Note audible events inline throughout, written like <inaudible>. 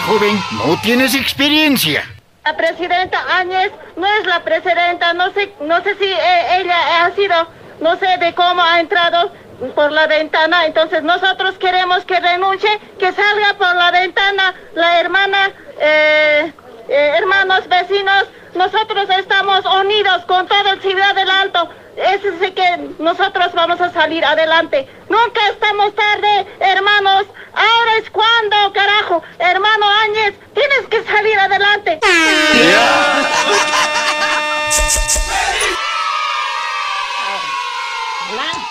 Joven, no tienes experiencia. La presidenta Áñez no es la presidenta, no sé, no sé si eh, ella ha sido, no sé de cómo ha entrado por la ventana, entonces nosotros queremos que renuncie, que salga por la ventana la hermana, eh, eh, hermanos vecinos, nosotros estamos unidos con todo el Ciudad del Alto, es así que nosotros vamos a salir adelante. Nunca estamos tarde, hermanos. Ahora es cuando, carajo. Hermano Áñez, tienes que salir adelante.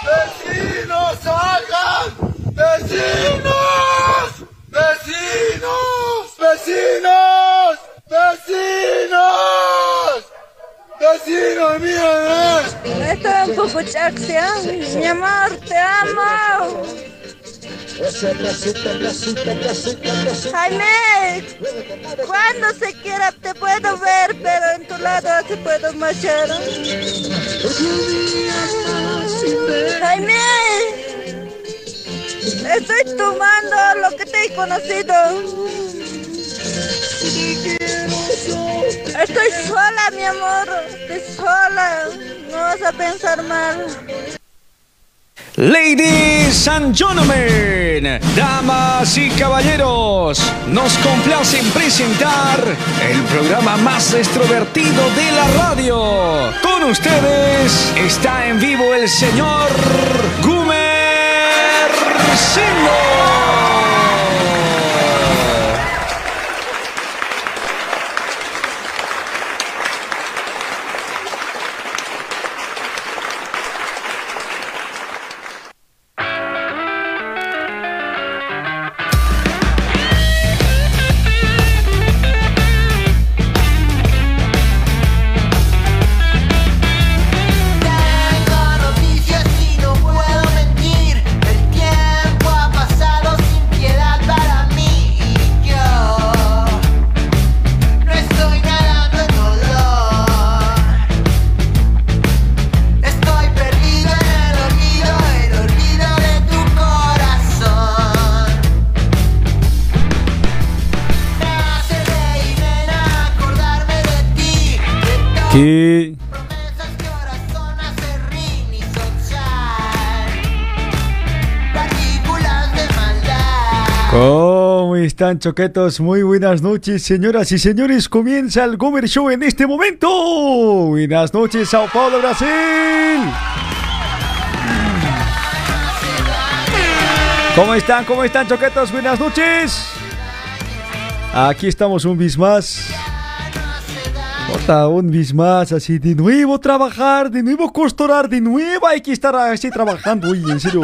¡Vecinos, salgan! ¡Vecinos! ¡Vecinos! ¡Vecinos! ¡Vecinos! ¡Vecinos, mira! Estoy un poco. Mi amor, te amo. Jaime, cuando se quiera te puedo ver, pero en tu lado te puedo marchar. Jaime, estoy tomando lo que te he conocido. Estoy sola, mi amor. Estoy sola. No vas a pensar mal. Ladies and gentlemen, damas y caballeros, nos complacen presentar el programa más extrovertido de la radio. Con ustedes está en vivo el señor Gumer ¿Cómo están, choquetos? Muy buenas noches, señoras y señores. Comienza el Gomer Show en este momento. Buenas noches, Sao Paulo, Brasil. ¿Cómo están? ¿Cómo están, choquetos? Buenas noches. Aquí estamos un bis más. Otra, un bis más, así de nuevo trabajar, de nuevo costurar, de nuevo hay que estar así trabajando. Uy, en serio.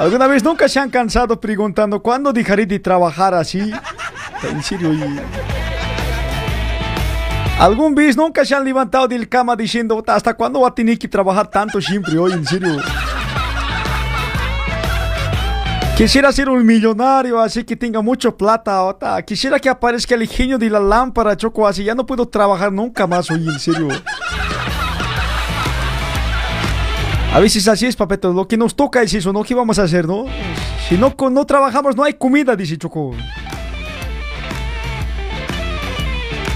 ¿Alguna vez nunca se han cansado preguntando cuándo dejaré de trabajar así? En serio. ¿Algún vez nunca se han levantado del cama diciendo hasta cuándo va a tener que trabajar tanto siempre hoy? En serio. Quisiera ser un millonario, así que tenga mucho plata. ota. Quisiera que aparezca el genio de la lámpara, Choco, así ya no puedo trabajar nunca más hoy, en serio. A veces así es, papeto. Lo que nos toca es eso, ¿no? ¿Qué vamos a hacer, no? Si no, no trabajamos, no hay comida, dice Choco.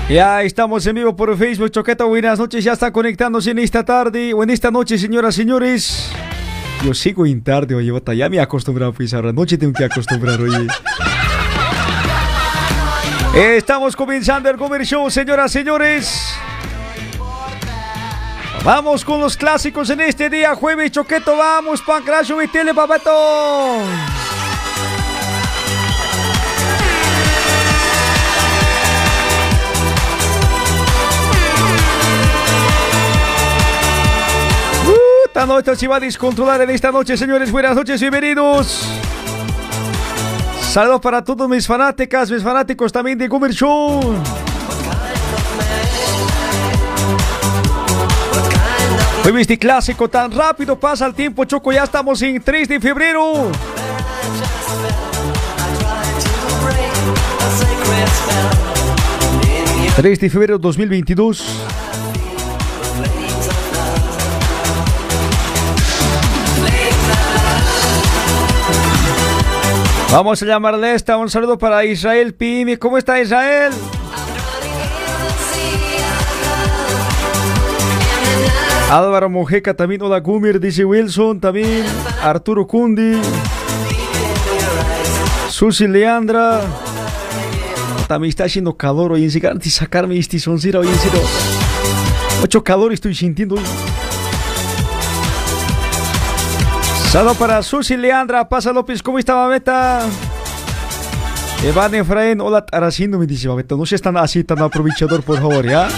Ya estamos en vivo por Facebook, Choqueta. Buenas noches, ya está conectándose en esta tarde o en esta noche, señoras señores. Yo sigo en tarde, oye, bota, ya me he acostumbrado, pues ahora noche tengo que acostumbrar, oye. Estamos comenzando el Comer Show, señoras señores. Vamos con los clásicos en este día, jueves, Choqueto, vamos, Pancracio y Tele, papato. Uh, Esta noche se va a descontrolar en esta noche, señores. Buenas noches, bienvenidos. Saludos para todos mis fanáticas, mis fanáticos también de Comer Show. Hoy este clásico tan rápido pasa el tiempo, Choco. Ya estamos en 3 de febrero. ...3 de febrero 2022... Vamos a llamarle esta. Un saludo para Israel Pimi. ¿Cómo está Israel? Álvaro Mojeca también. Hola Gumir, dice Wilson también. Arturo Cundi. Susi Leandra. También está haciendo calor hoy en de sacarme este soncera hoy en. Mucho calor estoy sintiendo hoy. Para Susi Leandra, Pasa López, ¿cómo está Babeta? Evan Efraín, hola Aracino, me dice Babeta, no seas tan así, tan aprovechador, por favor, ¿ya?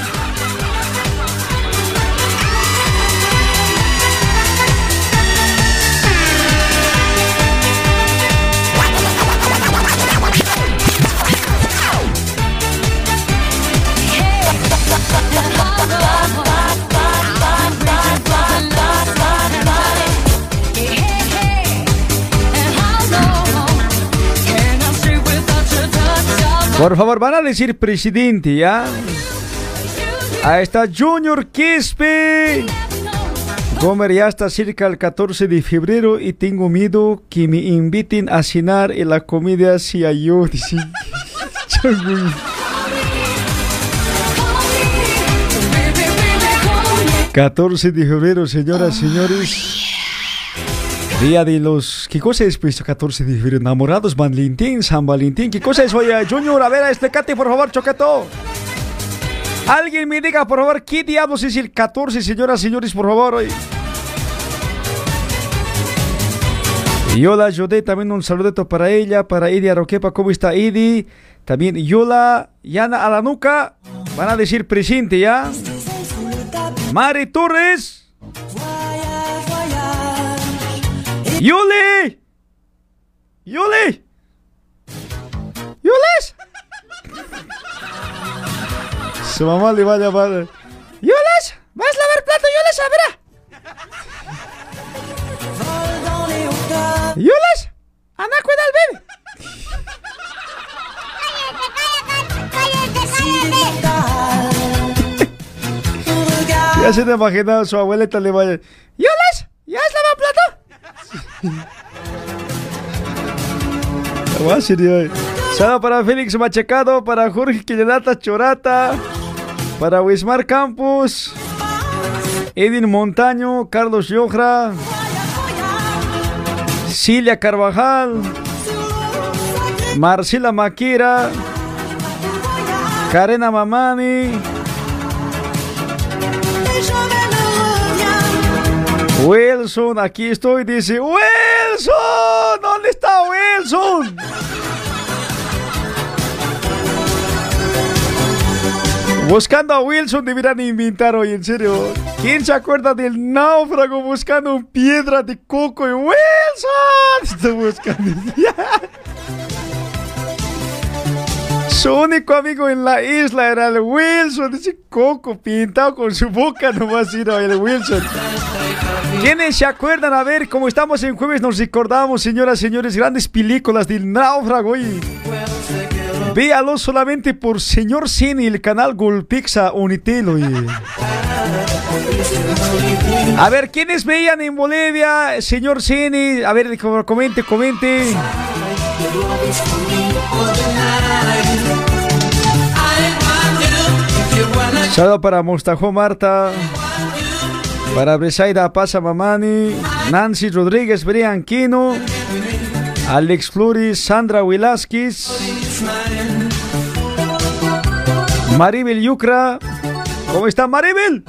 Por favor, van a decir presidente, ¿ya? Ahí está Junior Quispe. Gomer ya está cerca el 14 de febrero y tengo miedo que me inviten a cenar en la comida si yo. <laughs> Dice. 14 de febrero, señoras, señores. Día de los... ¿Qué cosa es pues 14 de febrero? Enamorados, Valentín, San Valentín. ¿Qué cosa es hoy? Junior, a ver, explícate por favor, Choqueto. Alguien me diga, por favor, ¿qué diablos es el 14, señoras, señores, por favor? Hoy. Y hola, Jodé, también un saludito para ella, para Idi Aroquepa. ¿Cómo está Idi? También Yola, Yana a la nuca. Van a decir presente, ¿ya? Mari Torres. ¡Yuli! ¡Yuli! ¡Yulis! Su mamá le va a llamar. ¡Yulis! ¿Vas a lavar plato, Yulis? A ver. ¡Yulis! ¡Anda, cuida al bebé! Ya se te imagina su abuelita le vaya. ¡Yulis! ¿Ya has lavado plato? Saludos para Félix Machacado, para Jorge Quillenata Chorata, para Wismar Campos, Edin Montaño, Carlos Yojra, Cilia Carvajal, Marcela Maquira, Karena Mamani, Wilson, aquí estoy, dice Wilson, ¿dónde está Wilson? Buscando a Wilson deberían inventar hoy, en serio. ¿Quién se acuerda del náufrago buscando piedra de coco y Wilson? Estoy buscando. <laughs> Su único amigo en la isla era el Wilson, ese coco pintado con su boca nomás era el Wilson. ¿Quiénes se acuerdan? A ver, como estamos en jueves, nos recordamos, señoras y señores, grandes películas del náufrago y véalo solamente por Señor Cine, el canal Golpixa Unitelo. y- A ver, ¿quiénes veían en Bolivia, señor Cine? A ver, comente, comente. Saludo para Mostajo Marta, para Bresaida Pasa Mamani, Nancy Rodríguez Brianquino, Alex Flores, Sandra Velázquez, Maribel Yucra. ¿Cómo está Maribel?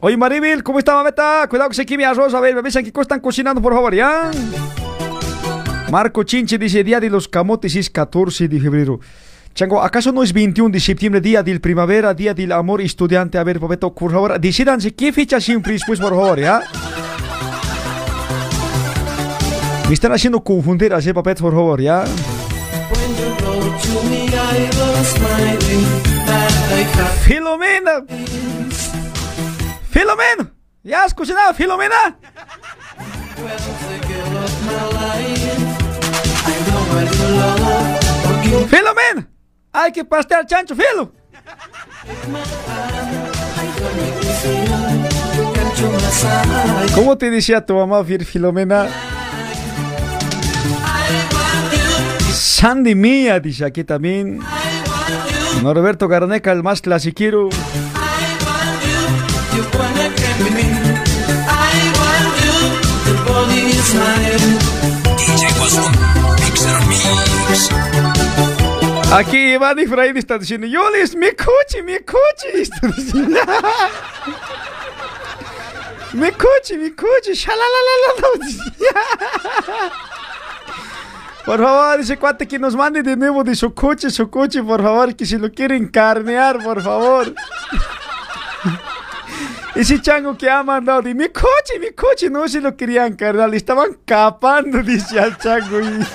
Oye Maribel, ¿cómo está mameta? Cuidado que se queme arroz, a ver, me avisan cosa están cocinando, por favor, ¿ya? Marco Chinche dice, día de los camotes es 14 de febrero. Chango, ¿acaso no es 21 de septiembre, día del primavera, día del amor estudiante? A ver, Papeto, por favor, decidanse qué fecha siempre después, por favor, ¿ya? Me están haciendo confundir, así, Papeto, por favor, ¿ya? Filomena. Filomena. ¿Ya has cocinado, Filomena? Filomena. Hay que pastear chancho, Filo. ¿Cómo te decía tu mamá, Filomena? Sandy Mía, dice aquí también. Norberto Garneca, el más clasiquero. Aquí Iván y Freddy están diciendo, Yolis, mi coche, mi coche. <laughs> Mi coche, mi coche. <laughs> Por favor, dice cuate que nos mande de nuevo de su coche, su coche, por favor, que si lo quieren carnear, por favor. <laughs> Ese chango que ha mandado de mi coche, mi coche, no se lo querían cargar, le estaban capando, dice al chango. Y...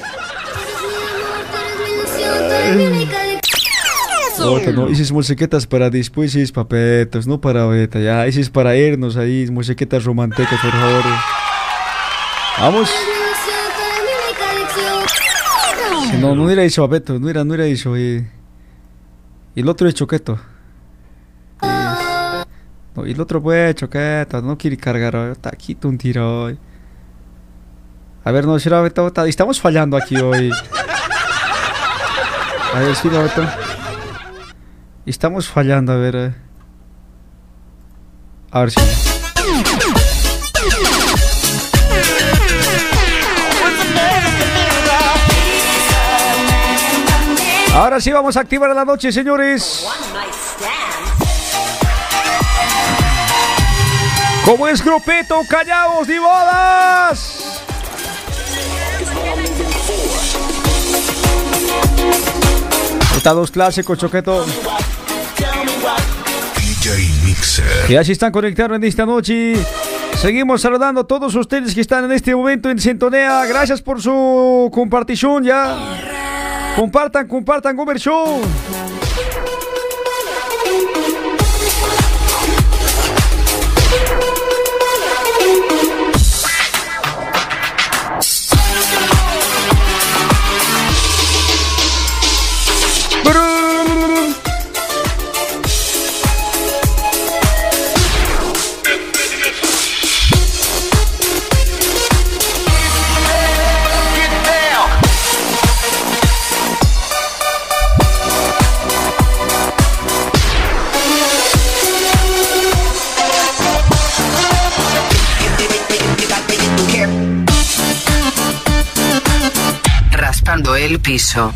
Otra, no, esas musiquetas para después, esas papetas, no para ahorita, ya, es para irnos ahí, musiquetas románticas, por favor. Vamos. No, no era eso, Beto, no era, no era eso. Y, y el otro es choqueto. No, y el otro pues choqueto, no quiere cargar, hoy, está aquí un tiro. A ver, no, estamos fallando aquí hoy. A ver, sí, Beto. Estamos fallando, a ver. eh. A ver si. Ahora sí vamos a activar la noche, señores. Como es grupeto, callaos de bodas. Estados clásicos, choqueto. Y así están conectados en esta noche. Seguimos saludando a todos ustedes que están en este momento en sintonía. Gracias por su compartición ya. Compartan, compartan, Gober Show. Raspando el piso.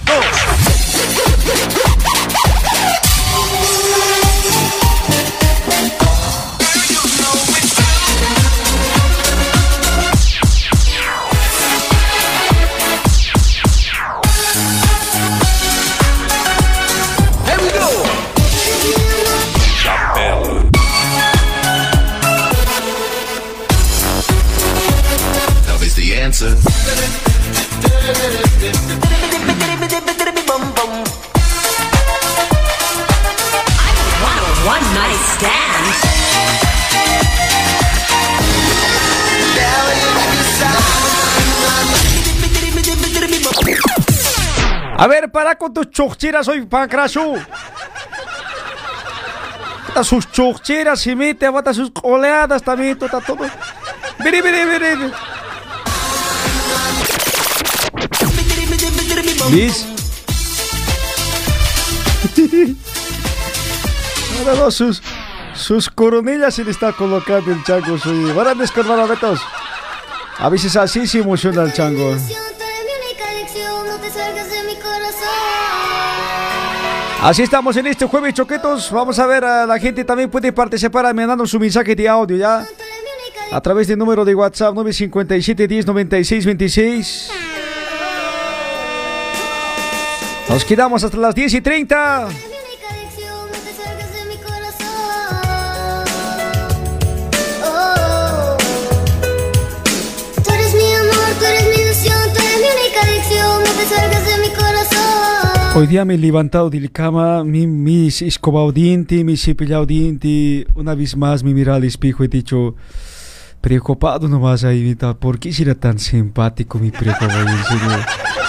A ver, para con tus chorcheras hoy, Pancraso. Bota sus chorcheras, se mete, bota sus oleadas también, todo, todo. Vení, vení, vení. ¿Vis? <laughs> Ahora no, sus, sus coronillas se le está colocando el chango. Soy. Buenas con Betos. A veces así se emociona el chango. Así estamos en este jueves choquetos. Vamos a ver, a la gente también puede participar mandando su mensaje de audio ya. A través del número de WhatsApp 957 10 96 26. Nos quedamos hasta las 10 y 30. Hoy día me he levantado de la cama, me, me he escobado diente, me he cepillado diente. Una vez más me mirado al espejo y he dicho, preocupado nomás ahí, ¿por qué será tan simpático mi preocupado? En. <laughs>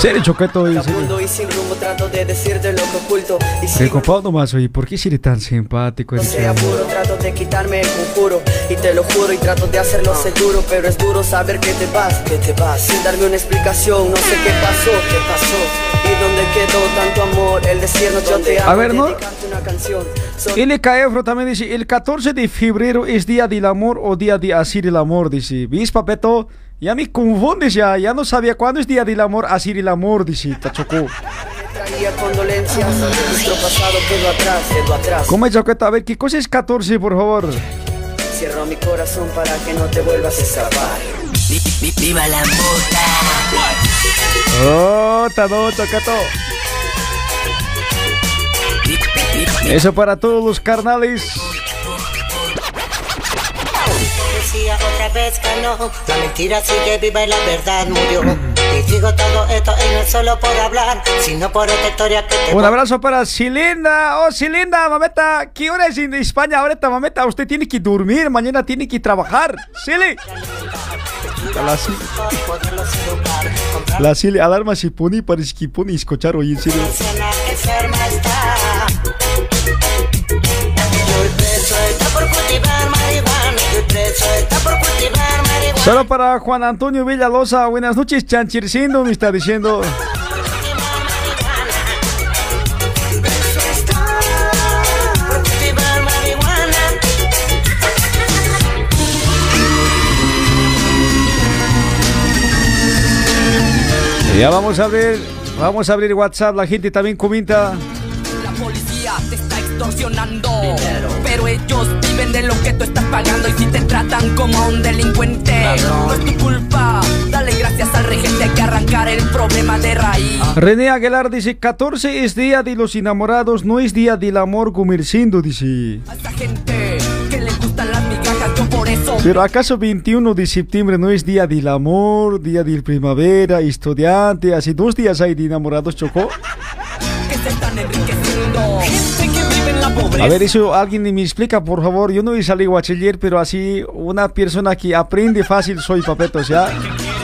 Serio, Choqueto, en serio. Vagabundo y sin rumbo trato de decirte lo que oculto. Y Qué si copado nomás, oye, ¿por qué eres tan simpático? no Eres sea tan- puro, trato de quitarme el conjuro. Y te lo juro y trato de hacerlo seguro. Pero es duro saber que te vas, que te vas. Sin darme una explicación, no sé qué pasó, qué pasó. Y dónde quedó tanto amor, el decirnos yo te amo. A ver, ¿no? una canción. También dice, el 14 de febrero es día del amor o día de asir el amor, dice. ¿Ves, papeto? Ya me confundes ya, ya no sabía cuándo es día del amor, asir el amor, dice, Tachocó. traía condolencias. Nuestro pasado quedó atrás, quedó atrás. ¿Cómo es, Choqueto? A ver, ¿qué cosa es 14, por favor? Cierro mi corazón para que no te vuelvas a escapar. ¡Viva la puta! Oh, no, Choqueto. Eso para todos los carnales. Decía otra vez que no, la mentira sigue viva y la verdad murió. Y digo todo esto y no es solo por hablar, sino por esta historia que te Un abrazo para Silinda. Oh, Silinda, mameta. ¿Qué hora es en España ahorita, mameta? Usted tiene que dormir, mañana tiene que trabajar. Sili. La, Sil- la Sili, alarma se pone para que pone escuchar hoy, en serio. por cultivar Solo para Juan Antonio Villalosa. Buenas noches, Chanchircindo, me está diciendo. Ya vamos a abrir, vamos a abrir WhatsApp. La gente también comenta. La policía está extorsionando. Pero ellos viven de lo que tú estás pagando. Y si te tratan como a un delincuente, no es tu culpa. Dale gracias al regente, hay que arrancar el problema de raíz. René Aguilar dice: 14 es día de los enamorados, no es día del amor comerciando, dice. A esa gente que le gustan las migajas, yo por eso. Pero acaso 21 de septiembre no es día del amor, día de primavera, estudiante, así dos días hay de enamorados, Chocó. que se están enriqueciendo. Gente A ver, eso alguien me explica, por favor. Yo no he salido bachiller, pero así una persona que aprende fácil soy, papetos, ¿ya? Que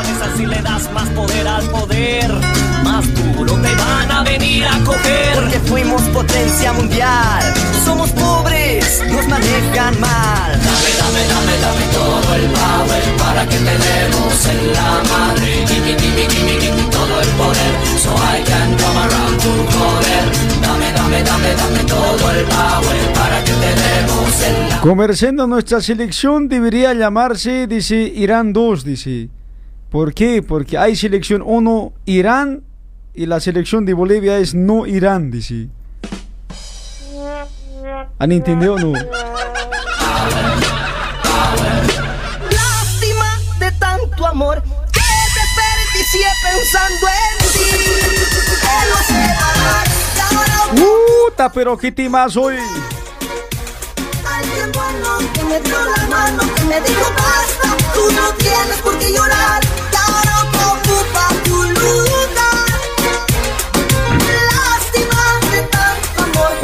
cabezas si le das más poder al poder. Más duro te van a venir a coger. Porque fuimos potencia mundial. Somos pobres, nos manejan mal. Dame, dame, dame, dame todo el power para que te demos en la madre. Gimme, gimme, gimme, gimme todo el poder. So I can come around to joder. Dame, dame, dame, dame todo el power para que te demos en la Comerciando nuestra selección debería llamarse, dice, Irán 2, dice. ¿Por qué? Porque hay selección 1, Irán, y la selección de Bolivia es no Irán, dice. ¿Han entendido o no? Lástima de tanto amor que desperdicié pensando en ti. ¡Puta, pero qué temas hoy! Alguien bueno que me dio la mano, que me dijo basta, tú no tienes por qué llorar,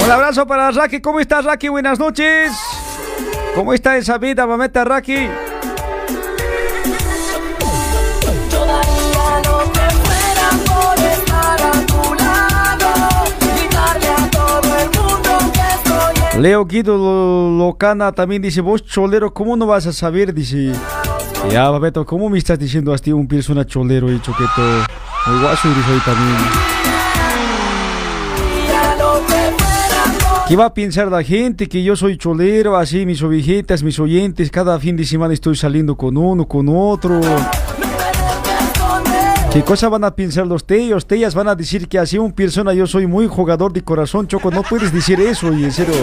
Un abrazo para Raki. ¿Cómo estás, Raki? Buenas noches. ¿Cómo está esa vida, mameta Raki? Leo Guido Lo- Locana también dice, vos cholero, ¿cómo no vas a saber? Dice, ya, Babeto, ¿cómo me estás diciendo a ti un persona cholero y choqueto? Muy guaso eres hoy también. ¿Qué va a pensar la gente? Que yo soy cholero, así mis ovejitas, mis oyentes, cada fin de semana estoy saliendo con uno, con otro. ¿Qué cosa van a pensar los tellos? Tellas van a decir que así un persona yo soy muy jugador de corazón, Choco, no puedes decir eso, y en serio.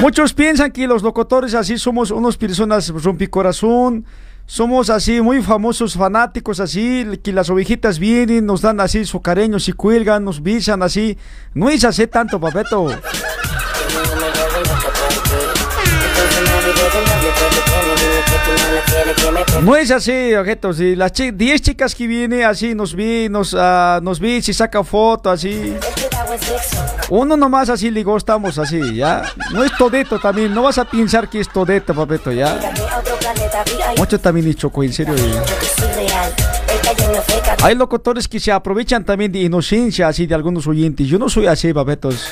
Muchos piensan que los locutores así somos unas personas rompicorazón, somos así muy famosos fanáticos así, que las ovejitas vienen, nos dan así su cariño, se cuelgan, nos besan así. No es así tanto, papeto. <laughs> No es así, objetos. Si las 10 chicas que vienen así nos vi, nos, ah, nos vi, si saca foto así. Uno nomás así le estamos así, ya. No es todito también, no vas a pensar que es todito, papeto, ya. Mucho también y choco, en serio. Hay locutores que se aprovechan también de inocencia así de algunos oyentes. Yo no soy así, papetos.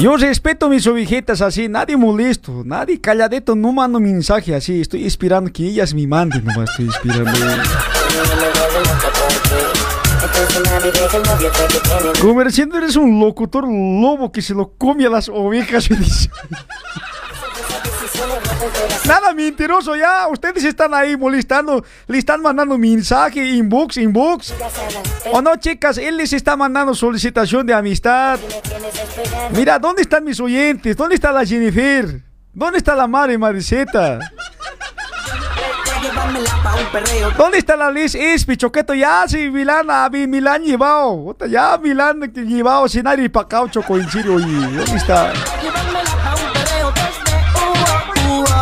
Yo respeto mis ovejitas así, nadie molesto, nadie calladito, no mando mensaje así, estoy esperando que ellas me manden, nomás estoy esperando. Comerciante eres un locutor lobo que se lo come a las ovejas. me dice. Nada mentiroso ya, ustedes están ahí molestando, le están mandando mensaje, inbox, inbox. O no, chicas, él les está mandando solicitación de amistad. Mira, ¿dónde están mis oyentes? ¿Dónde está la Jennifer? ¿Dónde está la Mari Mariceta? ¿Dónde está la Liz Ispi, Choqueto? Ya, si Milán, a mi Milán llevado. Ya, Milán llevado, sin nadie pa' acá, Choco, en serio, y ¿dónde está?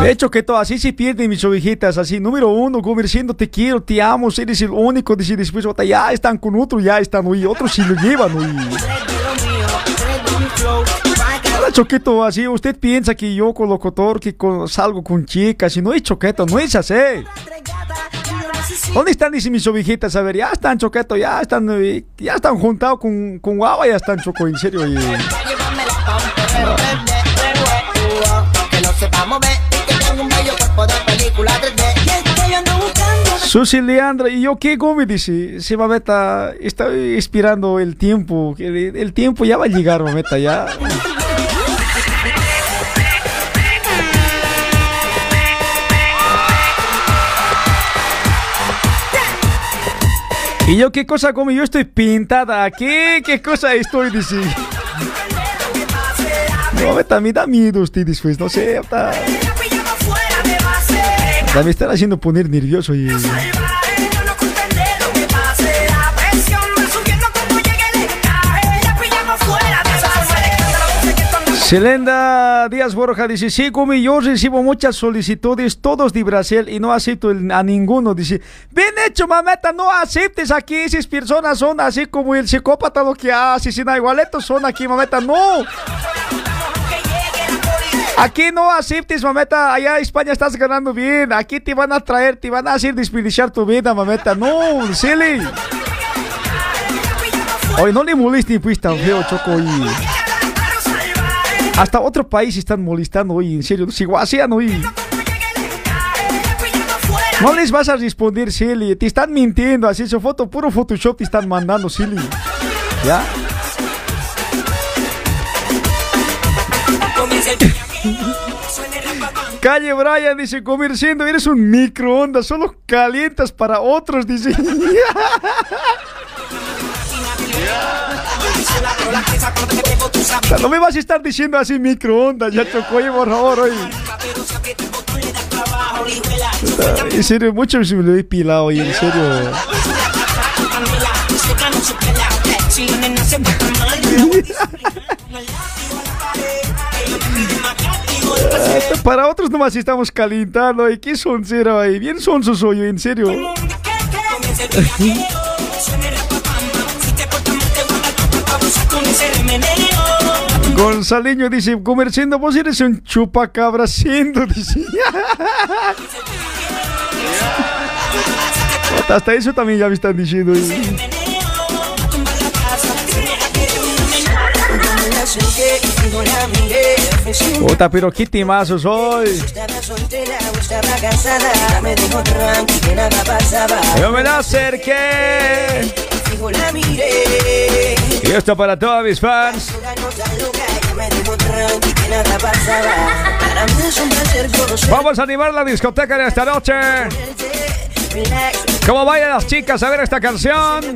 De hecho, que todo así se pierden mis ovejitas, así, número uno, comerciando, te quiero, te amo, eres el único, dice después, puta, ya están con otro, ya están, oye, otros sí lo llevan, oye. Hola, Choqueto, así, usted piensa que yo con locutor, que salgo con chicas, y no es Choqueto, no es así. ¿Dónde están dice mis ovejitas? A ver, ya están Choqueto, ya están, eh, ya están juntados con, con Guava, ya están Choco, en serio. Que no bello cuerpo de película 3D. Y yo. Susi Leandra, ¿y yo qué come? Dice, sí, mameta, estoy esperando el tiempo, el, tiempo ya va a llegar, mameta, ya. ¿Y yo qué cosa come? Yo estoy pintada aquí, ¿qué cosa estoy diciendo? No, me da miedo usted después, no sé, mameta. Ya me están haciendo poner nervioso y... Selenda Díaz Borja dice, sí, Gumi, yo recibo muchas solicitudes, todos de Brasil, y no acepto el- a ninguno. Dice, bien hecho, mameta, no aceptes aquí, esas personas son así como el psicópata lo que hace, sin igualetos son aquí, mameta, no. Aquí no aceptes, mameta, allá en España estás ganando bien, aquí te van a traer, te van a hacer desperdiciar tu vida, mameta, no, silly. Oye, no le molestes, pues, tan feo, Choco. Hasta otro país están molestando hoy, en serio. Si guasean hoy. No les vas a responder, Silly. Te están mintiendo. Así su foto, puro Photoshop te están mandando, Silly. ¿Ya? Calle Brian dice, comerciando, eres un microondas, solo calientas para otros, dice. <laughs> No me vas a estar diciendo así microondas, ya chocó, oye, por favor, oye. En serio, mucho me lo he pilado, oye, en serio. <laughs> Para otros nomás estamos calentando, ¿y qué son cero ahí? Bien son sus hoyos, en serio. Gonzaleño dice, comerciando, vos eres un chupacabra siendo, <laughs> dice. Hasta eso también ya me están diciendo. Puta, pero qué timazos hoy. Yo me la acerqué. Y esto para todos mis fans. Vamos a animar la discoteca de esta noche. ¿Cómo vayan las chicas a ver esta canción?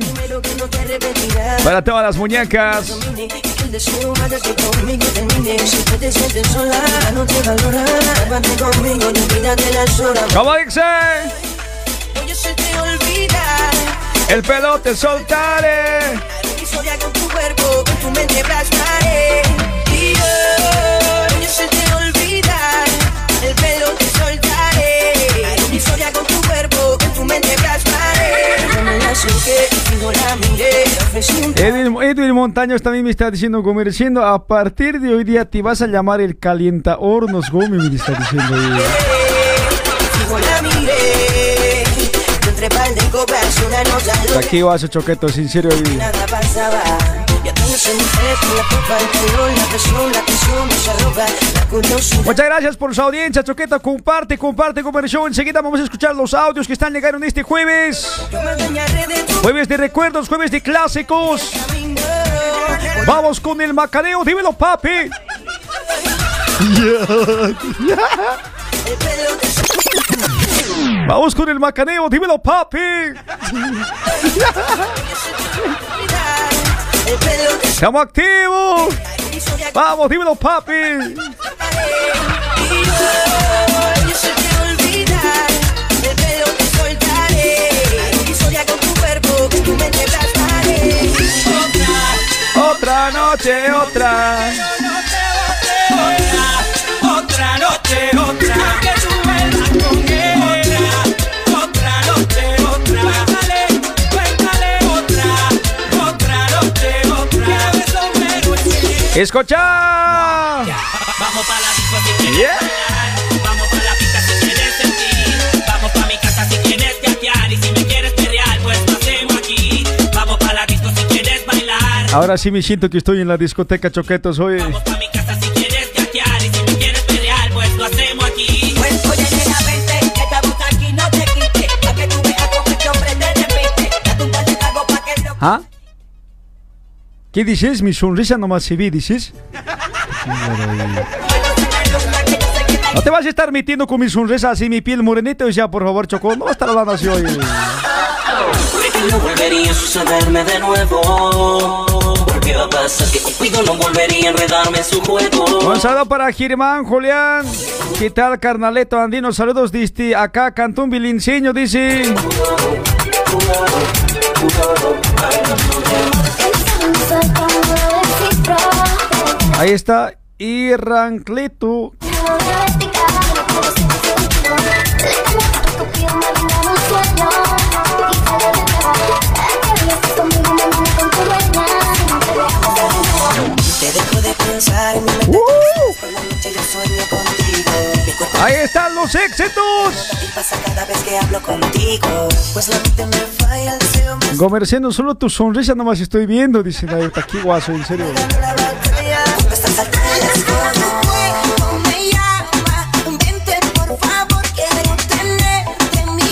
Para todas las muñecas. Puedes que conmigo. Si El pelo soltaré. Con tu cuerpo, con tu mente plasmaré. Oye, se te. El pelo te soltaré. Haré con tu cuerpo, con tu mente plasmaré. Edwin, Edwin también me está diciendo, Gomi, diciendo, a partir de hoy día te vas a llamar el calienta hornos, Gomi, me está diciendo. Aquí vas a choqueto, sincero. y- Nada pasaba. Muchas gracias por su audiencia, Choqueta. Comparte, comparte, conversión. Enseguida vamos a escuchar los audios que están llegando este jueves. Jueves de recuerdos, jueves de clásicos. Vamos con el macaneo, dímelo, papi. El Vamos con el macaneo, dímelo, papi. Estamos activos. Vamos, dímelo, papi. Otra noche, otra. Otra noche, otra Escucha. Vamos pa' la disco si quieres Yeah. bailar. Vamos pa' la pista si quieres sentir. Vamos pa' mi casa si quieres viajar. Y si me quieres pelear, pues lo hacemos aquí. Vamos pa' la disco si quieres bailar. Ahora sí me siento que estoy en la discoteca Choquetos hoy. Vamos pa' mi casa si quieres viajar. Y si me quieres pelear, pues lo hacemos aquí. Pues oye, nena, vente, que estamos aquí, no te quites. Pa' que tú veas cómo este hombre te repite. Date un par de tragos pa' que lo ¿Ah? ¿Qué dices? Mi sonrisa nomás se ve, dices. No te vas a estar metiendo con mi sonrisa así, mi piel morenita. O sea, por favor, Choco, no vas a estar hablando así hoy. No volvería a sucederme de nuevo. Porque va a pasar que Cupido no volvería a enredarme en su juego. Un saludo para Germán, Julián. ¿Qué tal, carnaleto andino? Saludos, dice acá, Cantón Bilinceño, dice. Sueño contigo. Mi cuerpo Ahí están los éxitos. la Gomerciano, solo tu sonrisa nomás estoy viendo, dice ahí, está aquí guaso, en serio.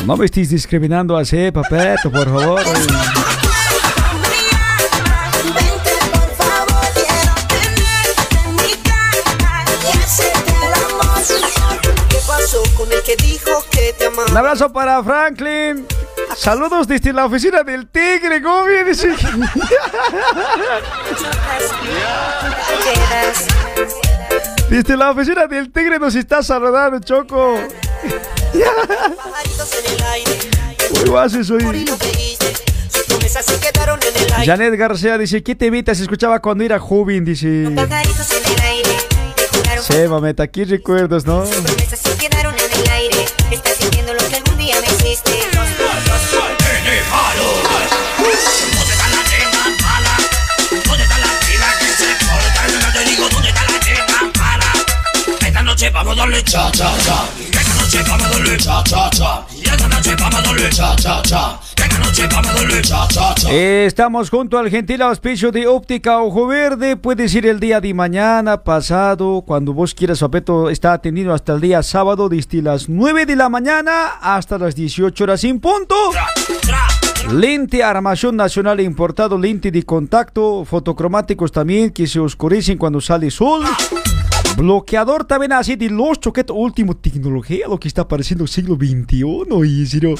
No me estés discriminando así, papeto, por favor. Un abrazo para Franklin. Saludos desde la oficina del Tigre, ¿cómo vienes? Desde la oficina del Tigre nos está saludando, Choco. Muy guaso soy. se. Janet García dice, ¿qué temitas escuchaba cuando era joven? Dice. Sí, mameta, aquí recuerdos, ¿no? Darle cha cha cha. Esta noche vamos a darle cha cha cha. Esta noche vamos a darle cha cha cha. Estamos junto al gentil auspicio de Óptica Ojo Verde. Puedes ir el día de mañana, pasado, cuando vos quieras. Papeto está atendido hasta el día sábado, desde las 9 de la mañana hasta las 18 horas sin punto. Lente armación nacional importado, lente de contacto, fotocromáticos también que se oscurecen cuando sale sol. Bloqueador también así de los choquetos, último tecnología, lo que está pareciendo siglo XXI. Serio,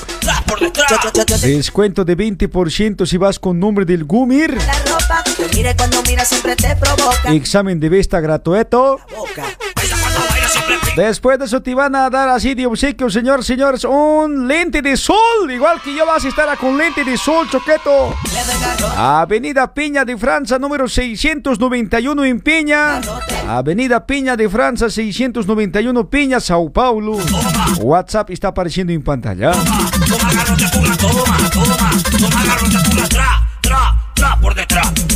Descuento de 20% si vas con nombre del Gumir. La ropa, mire cuando mira siempre te provoca. Examen de vista gratuito. Después de eso te van a dar así de obsequio, señor, señores, un lente de sol. Igual que yo vas a estar con lente de sol, choqueto. Avenida Piña de Francia, número 691 en Piña. Avenida Piña de Francia, 691 Piña, Sao Paulo. WhatsApp está apareciendo en pantalla. Toma toma, toma. Toma pura, tra, tra, tra por detrás. tra,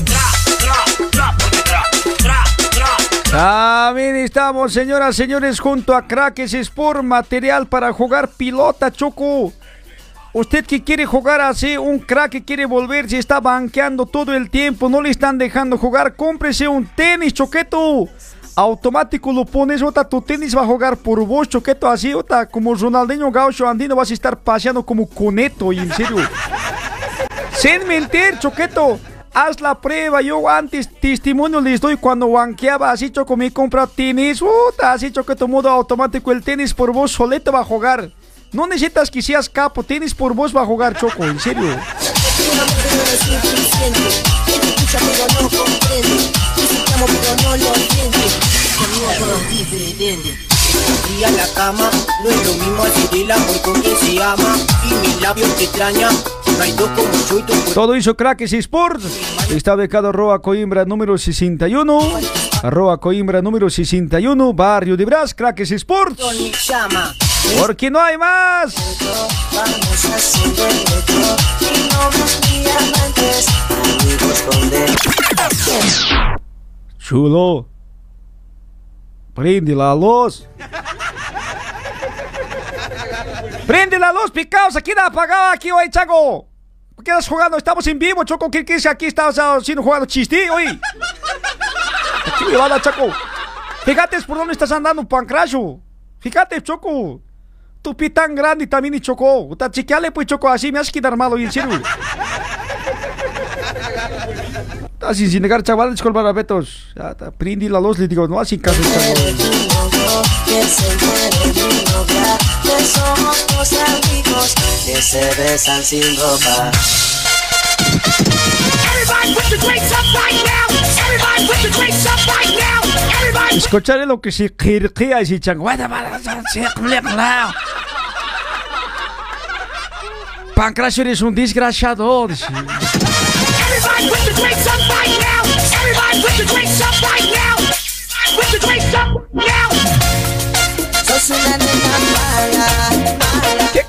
También estamos, señoras, señores, junto a Crackers Sport, material para jugar pilota, Choco. Usted que quiere jugar así, un crack que quiere volver, si está banqueando todo el tiempo, no le están dejando jugar, cómprese un tenis, Choqueto. Automático lo pones, otra tu tenis va a jugar por vos, Choqueto, así, otra como Ronaldinho Gaucho Andino vas a estar paseando como coneto, y en serio. <laughs> Sin mentir, Choqueto. Haz la prueba, yo antes testimonio les doy cuando banqueaba así choco me compra tenis, puta, así choqueto modo automático el tenis por vos solito va a jugar. No necesitas que seas capo, tenis por vos va a jugar choco, en serio. Y a la cama no es lo mismo el amor con quien se ama y mis labios te extrañan. Todo hizo Crackers Sports. Está becado arroba Coimbra número 61. Arroba Coimbra número 61. Barrio de Bras, Crackers Sports. Porque no hay más. Chulo. Prende la luz. Prende la luz, picaos. Aquí está apagado aquí hoy, Chago. ¿Por qué estás jugando? Estamos en vivo, Choco. ¿Qué qué dice aquí? Estás haciendo jugando chiste hoy. Va Chaco. Fíjate por dónde estás andando, pancracho. Fíjate, Choco. Tu pi tan grande también y Choco. Está chiqueale, pues, Choco. Así me hace quedar malo, y en serio. Así sin negar, chaval, disculpa, está, prendí la luz, le digo, no así caso, chaval. Amigos que se besan sin ropa. Escucharé lo que se quirquea y se changuada. Pancracio, eres un desgraciado. Sos una nena mala,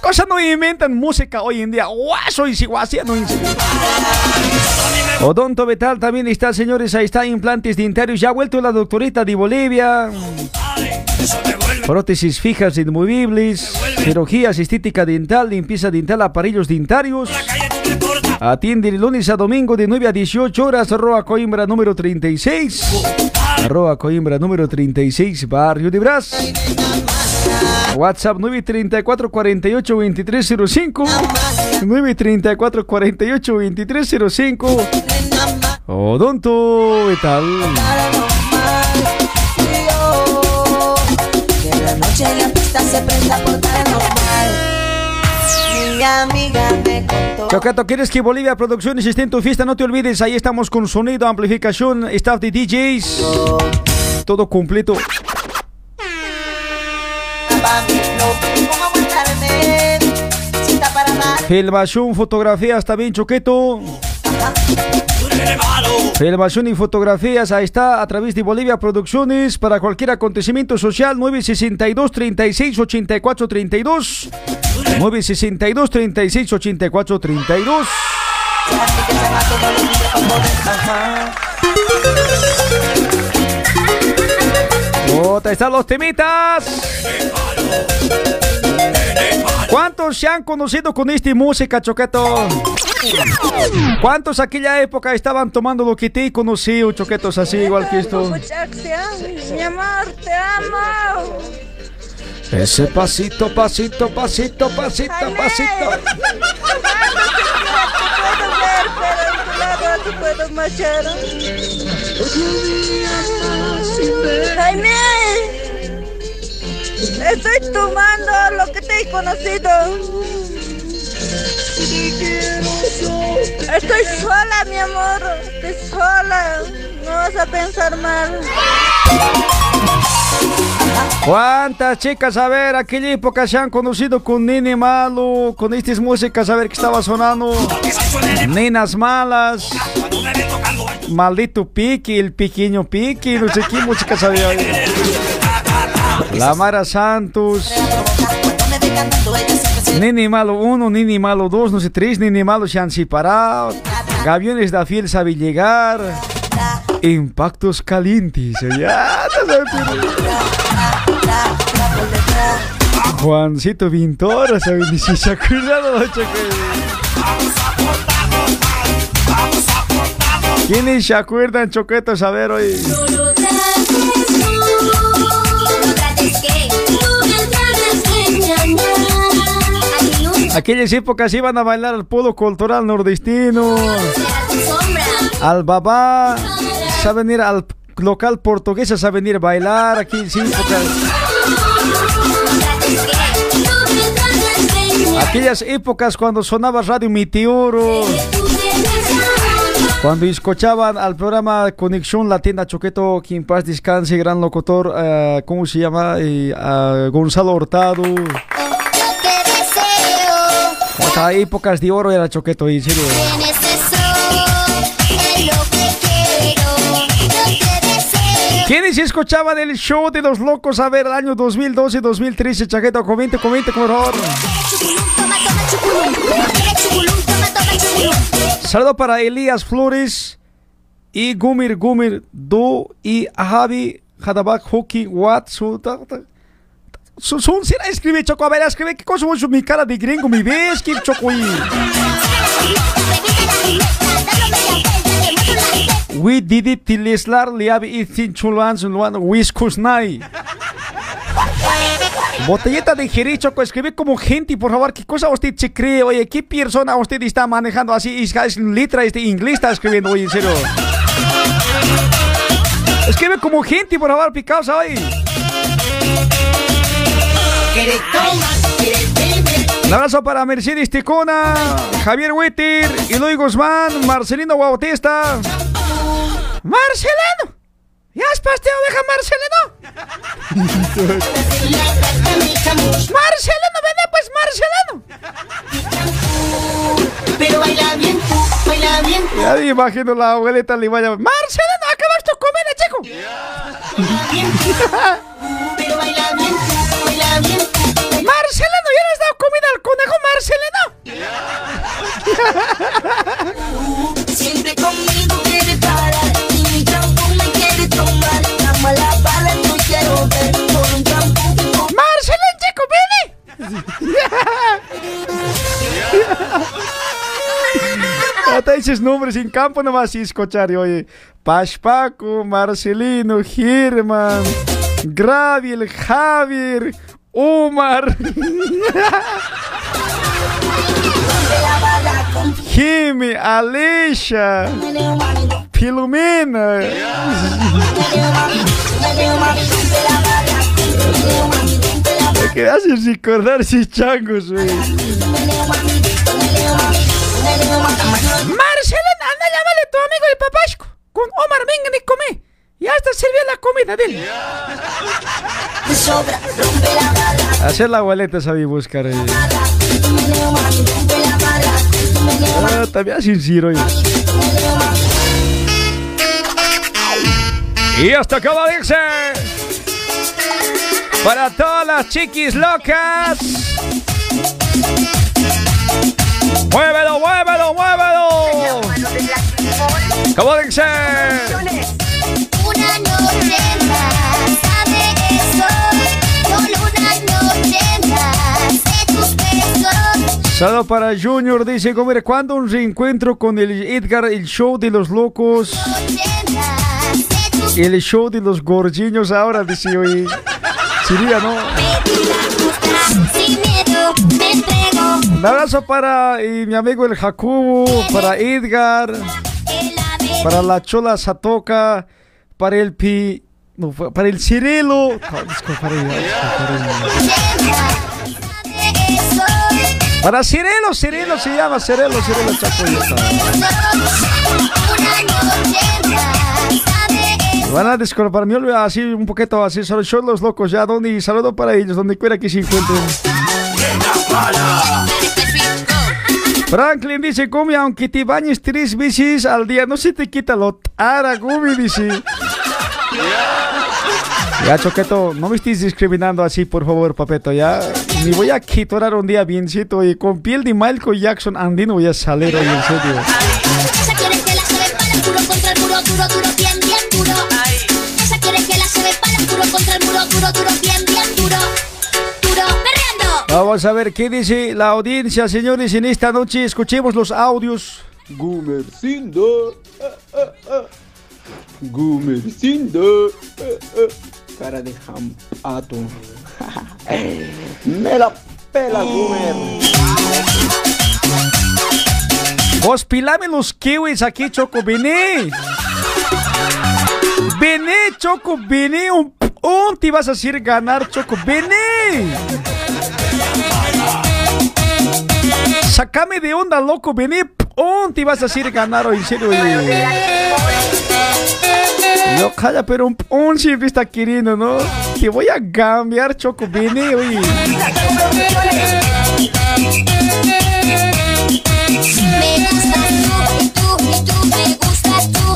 mala. ¿Qué cosa no inventan música hoy en día? Guaso y no Odonto Betal también está, señores. Ahí está, implantes dentarios. Ya ha vuelto la doctorita de Bolivia. Prótesis fijas inmovibles. Cirugías estética dental, limpieza dental, aparellos dentarios. Atiende de lunes a domingo de 9 a 18 horas. Arroba Coimbra número 36. Arroba Coimbra número 36, Barrio de Brás. WhatsApp 934 48 2305 934 48 2305 Odonto ¿qué tal? Que en la noche la pista se prenda por contó. Chocato, ¿quieres que Bolivia Producciones esté en tu fiesta? No te olvides, ahí estamos con sonido, amplificación, staff de DJs. Todo completo. Dar. Filmación, fotografías también, Choqueto. Filmación y fotografías, ahí está, a través de Bolivia Producciones, para cualquier acontecimiento social, 962 36 84 32 962 36 84 32 Otra están los temitas. ¿Cuántos se han conocido con esta música, Choqueto? ¿Cuántos aquella época estaban tomando lo que te he conocido, Choquetos, así igual que esto? Mi amor, te amo. Ese pasito, pasito, pasito, pasito, pasito. Puedo ver, pero en tu lado no te puedo marchar. Jaime, estoy tomando lo que te he conocido. Estoy sola, mi amor. Estoy sola. No vas a pensar mal. ¿Cuántas chicas, a ver, aquella época se han conocido con Nene Malo, con estas músicas, a ver qué estaba sonando? Nenas malas, maldito pique, el pequeño pique, no sé qué música sabía. La Mara Santos, Nini Malo 1, Nini Malo 2, no sé, 3, Nini Malo se han separado. Gaviones da Fiel sabe llegar. Impactos calientes. Ya, sé, pero- Juancito Vintora, se no, choque. ¿Quiénes se acuerdan, Choquetos? A ver, hoy. Aquellas épocas iban a bailar al polo cultural nordestino, al babá, saben ir al local portugués, saben ir a bailar aquí, sí. Aquellas épocas cuando sonaba Radio Meteoro, cuando escuchaban al programa Conexión Latina Choqueto, que en paz descanse, gran locutor, eh, ¿cómo se llama? Eh, Gonzalo Hurtado. Épocas de oro era Choqueto, en serio. ¿Quiénes escuchaban el show de los locos? A ver, el año 2012-2013, Chaqueto, comente, comente, por favor. Saludo para Elías Flores y Gumir Gumir Do y Javi Hadabak Hoki Wat su ta- ta- su son será escribe choco a ver escribe qué cosa mi cara de gringo mi ves que choco y We did it till Islar liabi y sin chulans luan whiskus nai Botellita de Jerez, Choco, escribe como gente, por favor, ¿qué cosa usted se cree? Oye, ¿qué persona usted está manejando así? Es, letra este inglés está escribiendo, oye, en serio. Escribe como gente, por favor, picaos hoy. Un abrazo para Mercedes Ticona, Javier Witter, Eloy Guzmán, Marcelino Bautista. ¡Marcelino! ¿Ya has pasteado oveja, Marcelino? Marcelino, vete pues, Marcelino. Pero baila bien, baila bien. Ya me imagino la abuelita le vaya. Marcelino, acabas tu comida, chico. Pero baila bien, baila bien. Marcelino, ¿ya le has dado comida al conejo, Marcelino? Siempre conmigo <laughs> viene. Hasta esos nombres en campo nomás y escuchar, y oye. Pashpaco, Marcelino, Germán, Graviel, Javier, Omar. <laughs> Jimmy, Alexa, Filomena. <laughs> ¿Qué haces recordar esos changos, güey? Marcelena, anda, llámale a tu amigo el papasco. Con Omar, vengan y come. Ya está servida la comida de él. Hacer la abuelita sabía buscar. eh. Ah, también sincero. oye. Y hasta acá lo dice. Para todas las chiquis locas. Muévelo, muévelo, muévelo. ¿Cómo dice? Una noche más, sabe eso, solo una noche más de tus besos. Saludo para Junior, dice, ¿cuándo un reencuentro con el Edgar, el show de los locos? El show de los gordiños ahora, dice hoy. <laughs> ¿no? Un abrazo para mi amigo el Jacobo, para Edgar, para la Chola Satoca, para el Pi... No, fue- para el Cirilo. Para Cirilo, Cirilo se llama, Cirilo, Cirilo Chaco. Van a disculpar, me olvidé así un poquito así, solo los locos ya, donde y saludo para ellos, donde quiera que se encuentren. Franklin dice, Gumi, aunque te bañes tres veces al día, no se te quita lo tara, Gumi, dice. Ya, Choqueto, no me estés discriminando así, por favor, papeto, ya. Me voy a quitorar un día biencito y con piel de Michael Jackson andino voy a salir hoy, en serio. Puro contra el muro, duro, duro, bien, bien duro. Duro, perreando. Vamos a ver qué dice la audiencia, señores, en esta noche. Escuchemos los audios. Gumercindo. ah, ah, ah. Gumercindo. ah, ah. Cara de jampato. Me la pela, Gumer. Vos pilame los kiwis aquí, Choco, vení. Vení, Choco, vení. Un, un te vas a hacer ganar, Choco, vení. Sácame de onda, loco, vení. Un te vas a hacer ganar, en serio. No, calla, pero un, un siempre está queriendo, ¿no? Te voy a cambiar, Choco, vení, oye.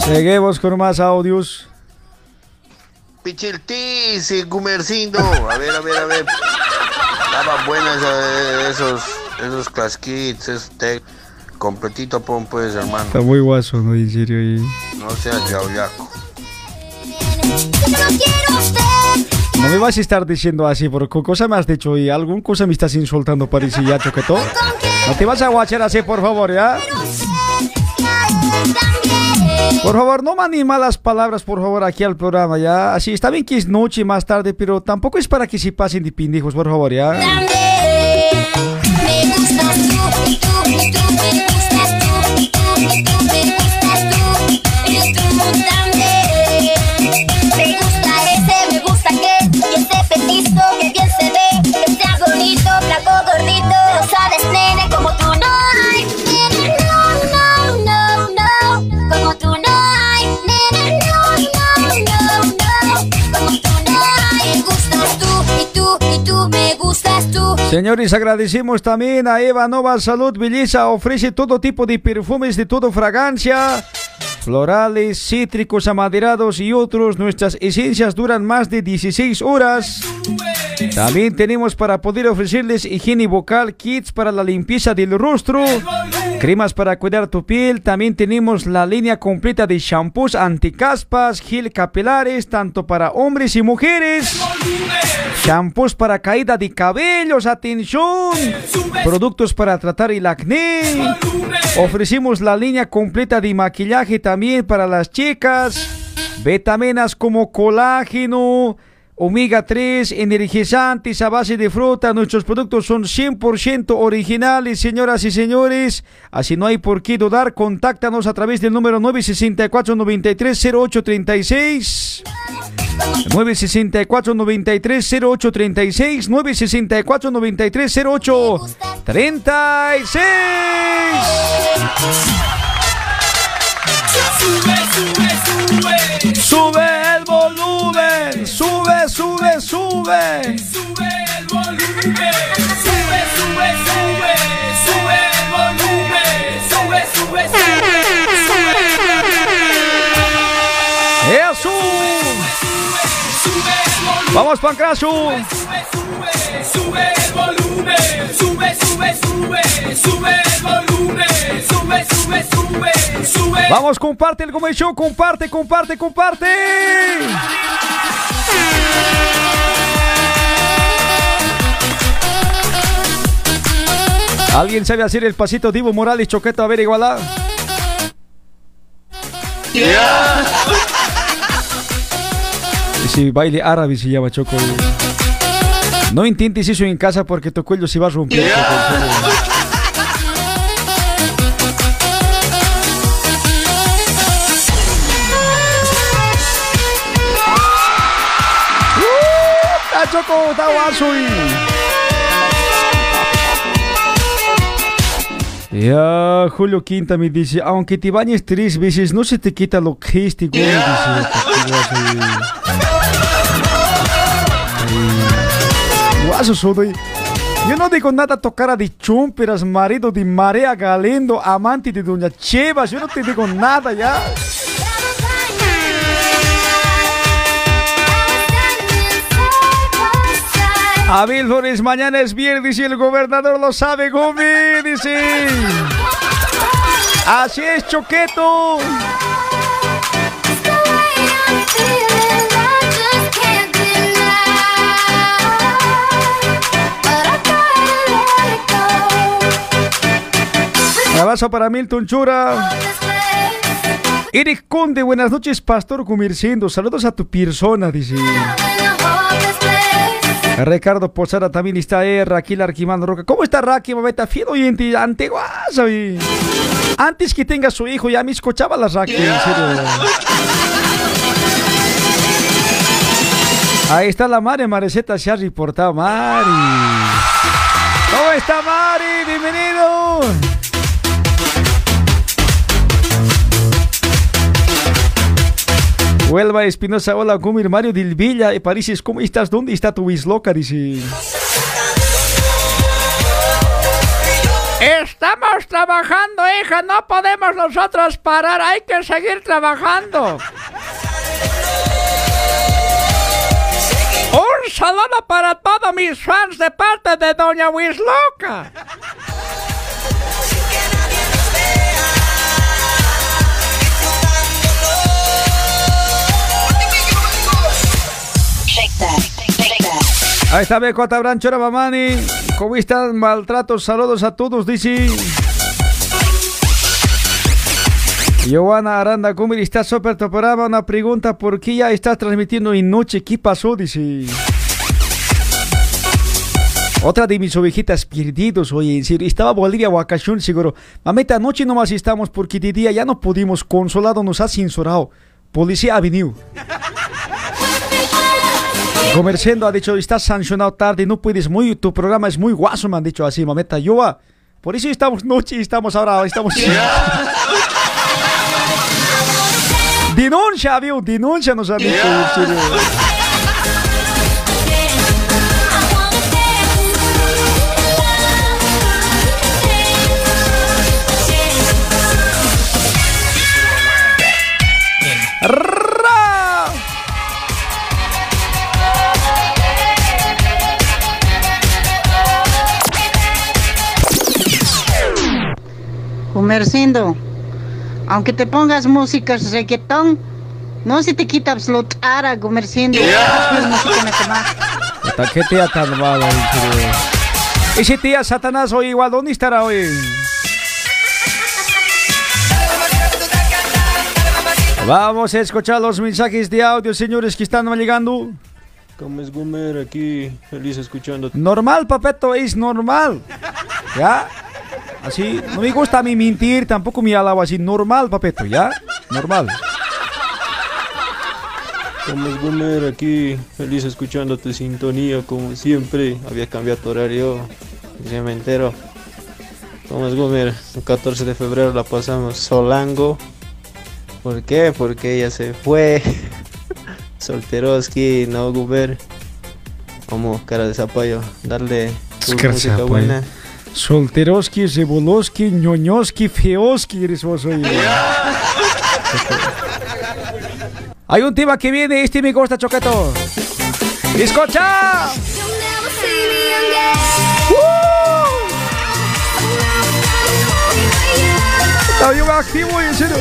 Seguimos con más audios. Pichiltiz, Gumercindo. A ver, a ver, a ver. Estaban buenas eh, esos, esos tech. Completito pon pues, hermano. Está muy guaso, ¿no? En serio. Y... No seas yauyaco. No me vas a estar diciendo así, porque ¿qué cosa me has dicho y algún cosa me estás insultando, París y ya, Choqueto. No te vas a guachar así, por favor, ¿ya? Por favor, no manden malas palabras, por favor, aquí al programa, ¿ya? Así, está bien que es noche más tarde, pero tampoco es para que se pasen de pendejos, por favor, ¿ya? Me Señores, agradecemos también a Eva Nova Salud Belleza. Ofrece todo tipo de perfumes de toda fragancia, florales, cítricos, amaderados y otros. Nuestras esencias duran más de 16 horas. También tenemos para poder ofrecerles higiene vocal, kits para la limpieza del rostro, cremas para cuidar tu piel. También tenemos la línea completa de shampoos anticaspas, gel capilares, tanto para hombres y mujeres. Shampoos para caída de cabellos, atención. Productos para tratar el acné. Ofrecemos la línea completa de maquillaje también para las chicas. Vitaminas como colágeno, omega 3, energizantes a base de fruta. Nuestros productos son 100% originales, señoras y señores. Así no hay por qué dudar. Contáctanos a través del número 964 93 0836. 964 93 0836 964 93 0836 Sube el volumen, sube, sube, sube. Sube el volumen, sube, sube, sube, sube el volumen, sube, sube, Eso. Vamos, Pancracio. sube el volumen, sube, sube, sube, sube el volumen, sube, sube, sube, sube. Vamos, comparte el Gómez Show, comparte, comparte, comparte. ¿Alguien sabe hacer el pasito Divo Morales Choqueta? A ver, igualá. Ese baile árabe se llama Choco. No intentes eso en casa porque tu cuello se va a romper. Choco, en serio. ¡Ah, Choco! Ya, Julio Quinta me dice, aunque te bañes tres veces, no se te quita lo que es, dice. Guaso soy. Yo no digo nada tocar a de chumperas, marido de Marea Galendo, amante de Doña Chevas. Yo no te digo nada ya. Abel Flores, mañana es viernes y el gobernador lo sabe, Gumi, dice. Así es, Choqueto. Abrazo para Milton Chura. Eric Conde, buenas noches, Pastor Comerciendo. Saludos a tu persona, dice. Ricardo Posada también está ahí, Raquel Arquimando Roca. ¿Cómo está Raquel, mameta? Fiel oyente, antiguazo. y- Antes que tenga su hijo, ya me escuchaba la Raquel, en serio. Ahí está la Mari, Mareceta se ha reportado, Mari. ¿Cómo está Mari? Bienvenido. Huelva Espinosa, hola, Gumir Mario del Villa, y París, ¿cómo estás? ¿Dónde está tu bisloca? Dice. Estamos trabajando, hija, no podemos nosotros parar, hay que seguir trabajando. Un saludo para todos mis fans de parte de Doña Wisloca. Ahí está Becota Branchora Mamani. ¿Cómo están? Maltratos, saludos a todos, dice. Joana Aranda Gumir está súper programa. Una pregunta: ¿por qué ya estás transmitiendo en noche? ¿Qué pasó? Dice. Otra de mis ovejitas perdidos, oye, en serio. Estaba Bolivia vacación, seguro. Mameta, anoche nomás estamos porque de día ya no pudimos. Consolado nos ha censurado. Policía ha venido. Comerciando ha dicho, estás sancionado tarde, no puedes muy, tu programa es muy guaso, me han dicho así, mameta. Yo, ah, por eso estamos noche y estamos ahora, estamos... <laughs> denuncia, viu, denuncia nos han dicho. Comercindo, aunque te pongas música reggaetón, no se te quita música nada más. Puta, ¿Qué tía tan mala? Ese tía Satanás hoy igual, ¿dónde estará hoy? Vamos a escuchar los mensajes de audio, señores, que están llegando. ¿Cómo es Gumer aquí? Feliz escuchando. Normal, papeto, es normal. ¿Ya? Así, no me gusta a mí mentir, tampoco me alabo así. Normal, papeto, ¿ya? Normal. ¿Cómo es Gumer aquí? Feliz escuchando tu sintonía como siempre. Había cambiado tu horario. Ya me entero. ¿Cómo es Gumer? El 14 de febrero la pasamos Solango. ¿Por qué? Porque ella se fue. <laughs> Solteroski, no Gumer. Como cara de zapallo. Darle tu música buena. Solteroski, Zeboloski, ñoñoski, feoski, eres vos hoy. Hay un tema que viene, este me gusta, Choqueto. ¡Escucha! Está bien activo, en serio.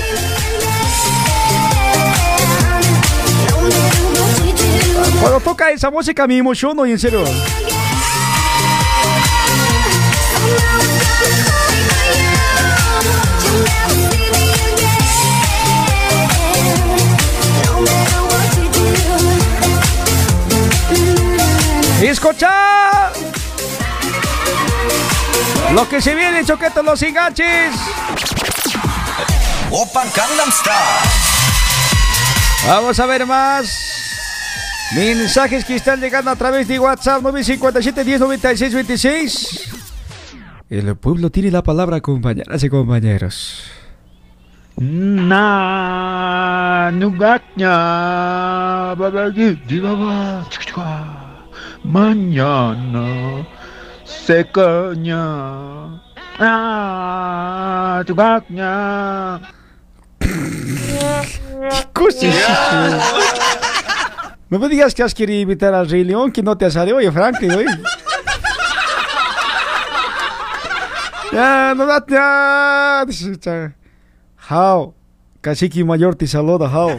Cuando toca esa música me emociono, en serio. ¡Escucha! Lo que se viene, choquetos, los enganches. Open Gangnam Style. Vamos a ver más. Mensajes que están llegando a través de WhatsApp 957 10 96 26. El pueblo tiene la palabra, compañeras y compañeros. Na mañana sekanya ah tugaknya ¿Qué cosa es eso? No me digas que has querido invitar al Rey León que no te ha salido, oye, Franklin, oye. <laughs> Ya, no da, ya. How? Cacique mayor te saluda, how?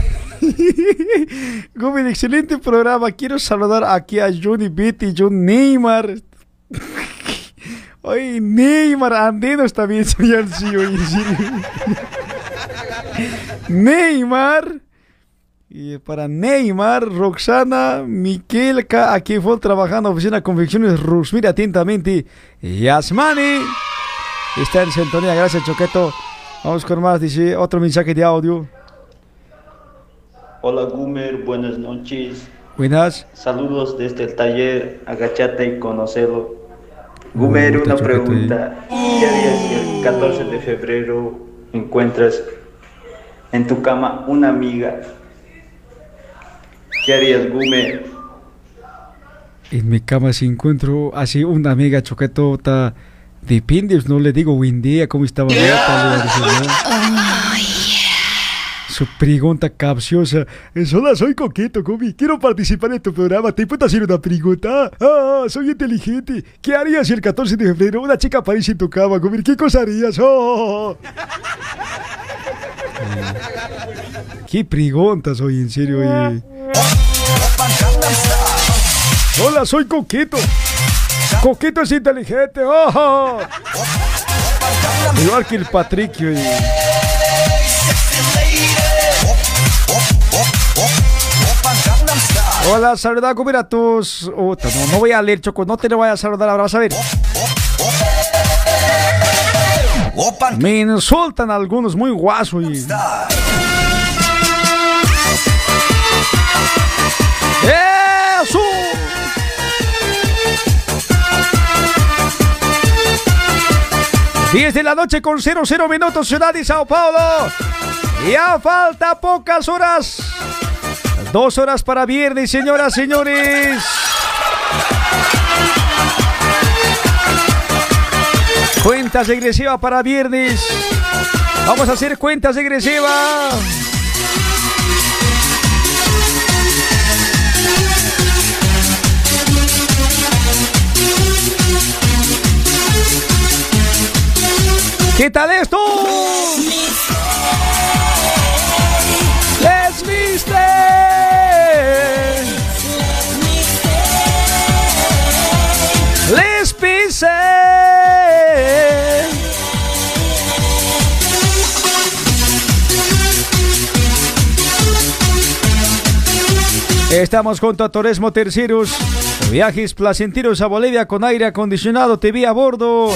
<laughs> <laughs> Gumi, excelente programa. Quiero saludar aquí a Johnny Beat y John Neymar. <laughs> Oye, Neymar <laughs> señor. Sí, oye, en serio. Neymar. Y para Neymar, Roxana, Miquel, K, aquí fue trabajando oficina confecciones Rus. Mira atentamente, Yasmani. Está en sintonía, gracias Choqueto. Vamos con más, dice otro mensaje de audio. Hola Gumer, buenas noches. Buenas. Saludos desde el taller, agachate y conocelo. Gumer, una pregunta. ¿Qué harías si el 14 de febrero encuentras en tu cama una amiga? ¿Qué harías, Gumer? En mi cama si encuentro así una amiga Choqueto, ta- depende, no le digo buen día, cómo estaba. guapa, Su pregunta capciosa hola, soy Coqueto, Gumi, quiero participar en tu programa, ¿te puedo hacer una pregunta? Ah, soy inteligente, ¿qué harías si el 14 de febrero una chica aparece en tu cama, Gumi? ¿Qué cosa harías? Oh. Eh, ¿Qué preguntas hoy, en serio? oye? Hola, soy Coqueto. Coqueto es inteligente. ¡Oh! Igual que el Patricio. oye. Hola, saluda, mira tus. No, no voy a leer, Choco, no te lo voy a saludar ahora, vas a ver. Me insultan algunos muy guaso y. ¡Eso! Diez de la noche con 00 minutos, Ciudad de Sao Paulo. Ya falta pocas horas. Dos horas para viernes, señoras, señores. Cuentas regresivas para viernes. Vamos a hacer cuentas regresivas. ¿Qué tal esto? Les viste. Les. Estamos junto a Torresmo Terceros. Viajes placenteros a Bolivia con aire acondicionado TV a bordo.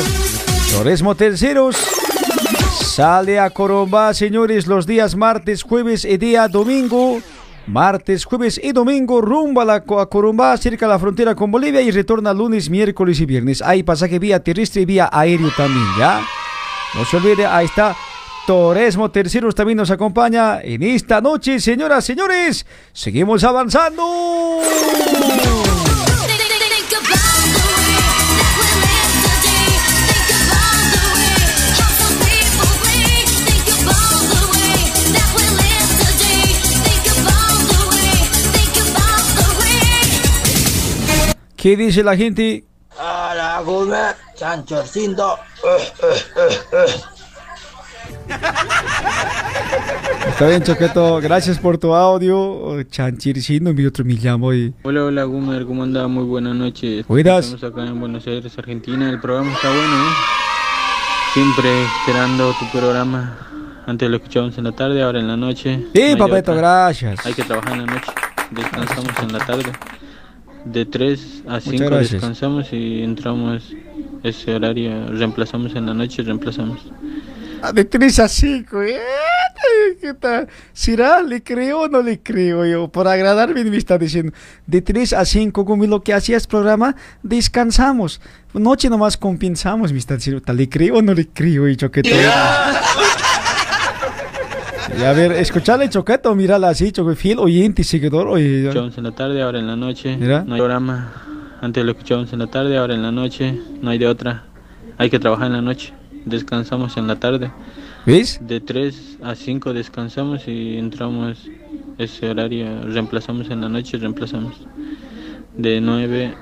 Torresmo Terceros. Sale a Corumbá, señores, los días martes, jueves y día domingo. Martes, jueves y domingo rumbo a, la, Corumbá, cerca de la frontera con Bolivia y retorna lunes, miércoles y viernes. Hay pasaje vía terrestre y vía aéreo también, ¿ya? No se olvide, ahí está. Toresmo Terceros también nos acompaña en esta noche, señoras, señores. Seguimos avanzando. ¿Qué dice la gente? Hola, Gumer, Chanchorcindo. Eh, eh, eh, eh. Está bien, Choqueto. Gracias por tu audio. Chanchircino, mi otro me llamo y... Hola, hola, Gumer, ¿cómo anda? Muy buenas noches. Buenas. Estamos acá en Buenos Aires, Argentina. El programa está bueno, ¿eh? Siempre esperando tu programa. Antes lo escuchábamos en la tarde, ahora en la noche. Sí, No otra. gracias. Hay que trabajar en la noche. Descansamos en la tarde. De 3 a 5 gracias. descansamos y entramos ese horario. Reemplazamos en la noche, reemplazamos. Ah, De 3 a 5, ¿eh? ¿Qué tal? ¿Será? ¿Le creo o no le creo yo? Por agradarme me está diciendo. De 3 a 5, como lo que hacías programa, descansamos. Noche nomás compensamos, me está diciendo. ¿Le creo o no le creo? Y choqueto. <laughs> Y a ver, escuchale choqueto, mírala así, choque, fiel oyente y seguidor. Oye, escuchábamos en la tarde, ahora en la noche. Mira. No hay programa. Antes lo escuchábamos en la tarde, ahora en la noche. No hay de otra. Hay que trabajar en la noche. Descansamos en la tarde. ¿Ves? De 3 a 5 descansamos y entramos ese horario, reemplazamos en la noche, reemplazamos de 9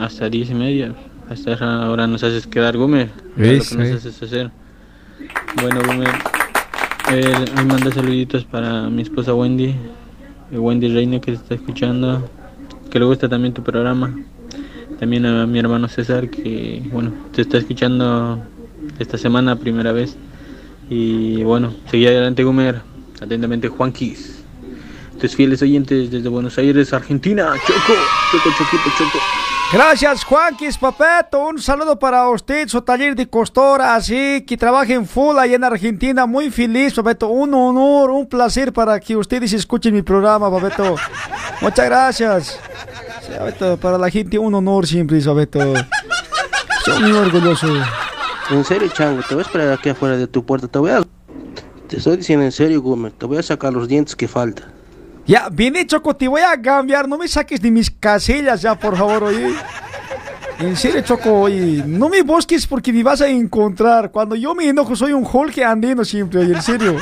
hasta 10 y media. Hasta esa hora nos haces quedar, Gumer. Es lo que nos haces hacer. Bueno, Gumer, eh, me manda saluditos para mi esposa Wendy, eh, Wendy Reina que está escuchando, que le gusta también tu programa. También a mi hermano César que, bueno, te está escuchando esta semana primera vez. Y bueno, seguí adelante, Gumer. Atentamente, Juanquis. Tus fieles oyentes desde Buenos Aires, Argentina. Choco, Choco, Choquito, Choco. Gracias, Juanquis, papeto. Un saludo para usted, su taller de costura, así que trabaja en full allá en Argentina. Muy feliz, papeto. Un honor, un placer para que ustedes escuchen mi programa, papeto. Muchas gracias. Papeto, para la gente un honor siempre, papeto. Soy muy orgulloso. En serio, chango, te voy a esperar aquí afuera de tu puerta. Te voy a. Te estoy diciendo en serio, Gumer. Te voy a sacar los dientes que falta. Ya, viene Choco, te voy a cambiar. No me saques de mis casillas ya, por favor, oye. En serio, Choco, oye. No me busques porque me vas a encontrar. Cuando yo me enojo, soy un Hulk andino siempre, oye, en serio.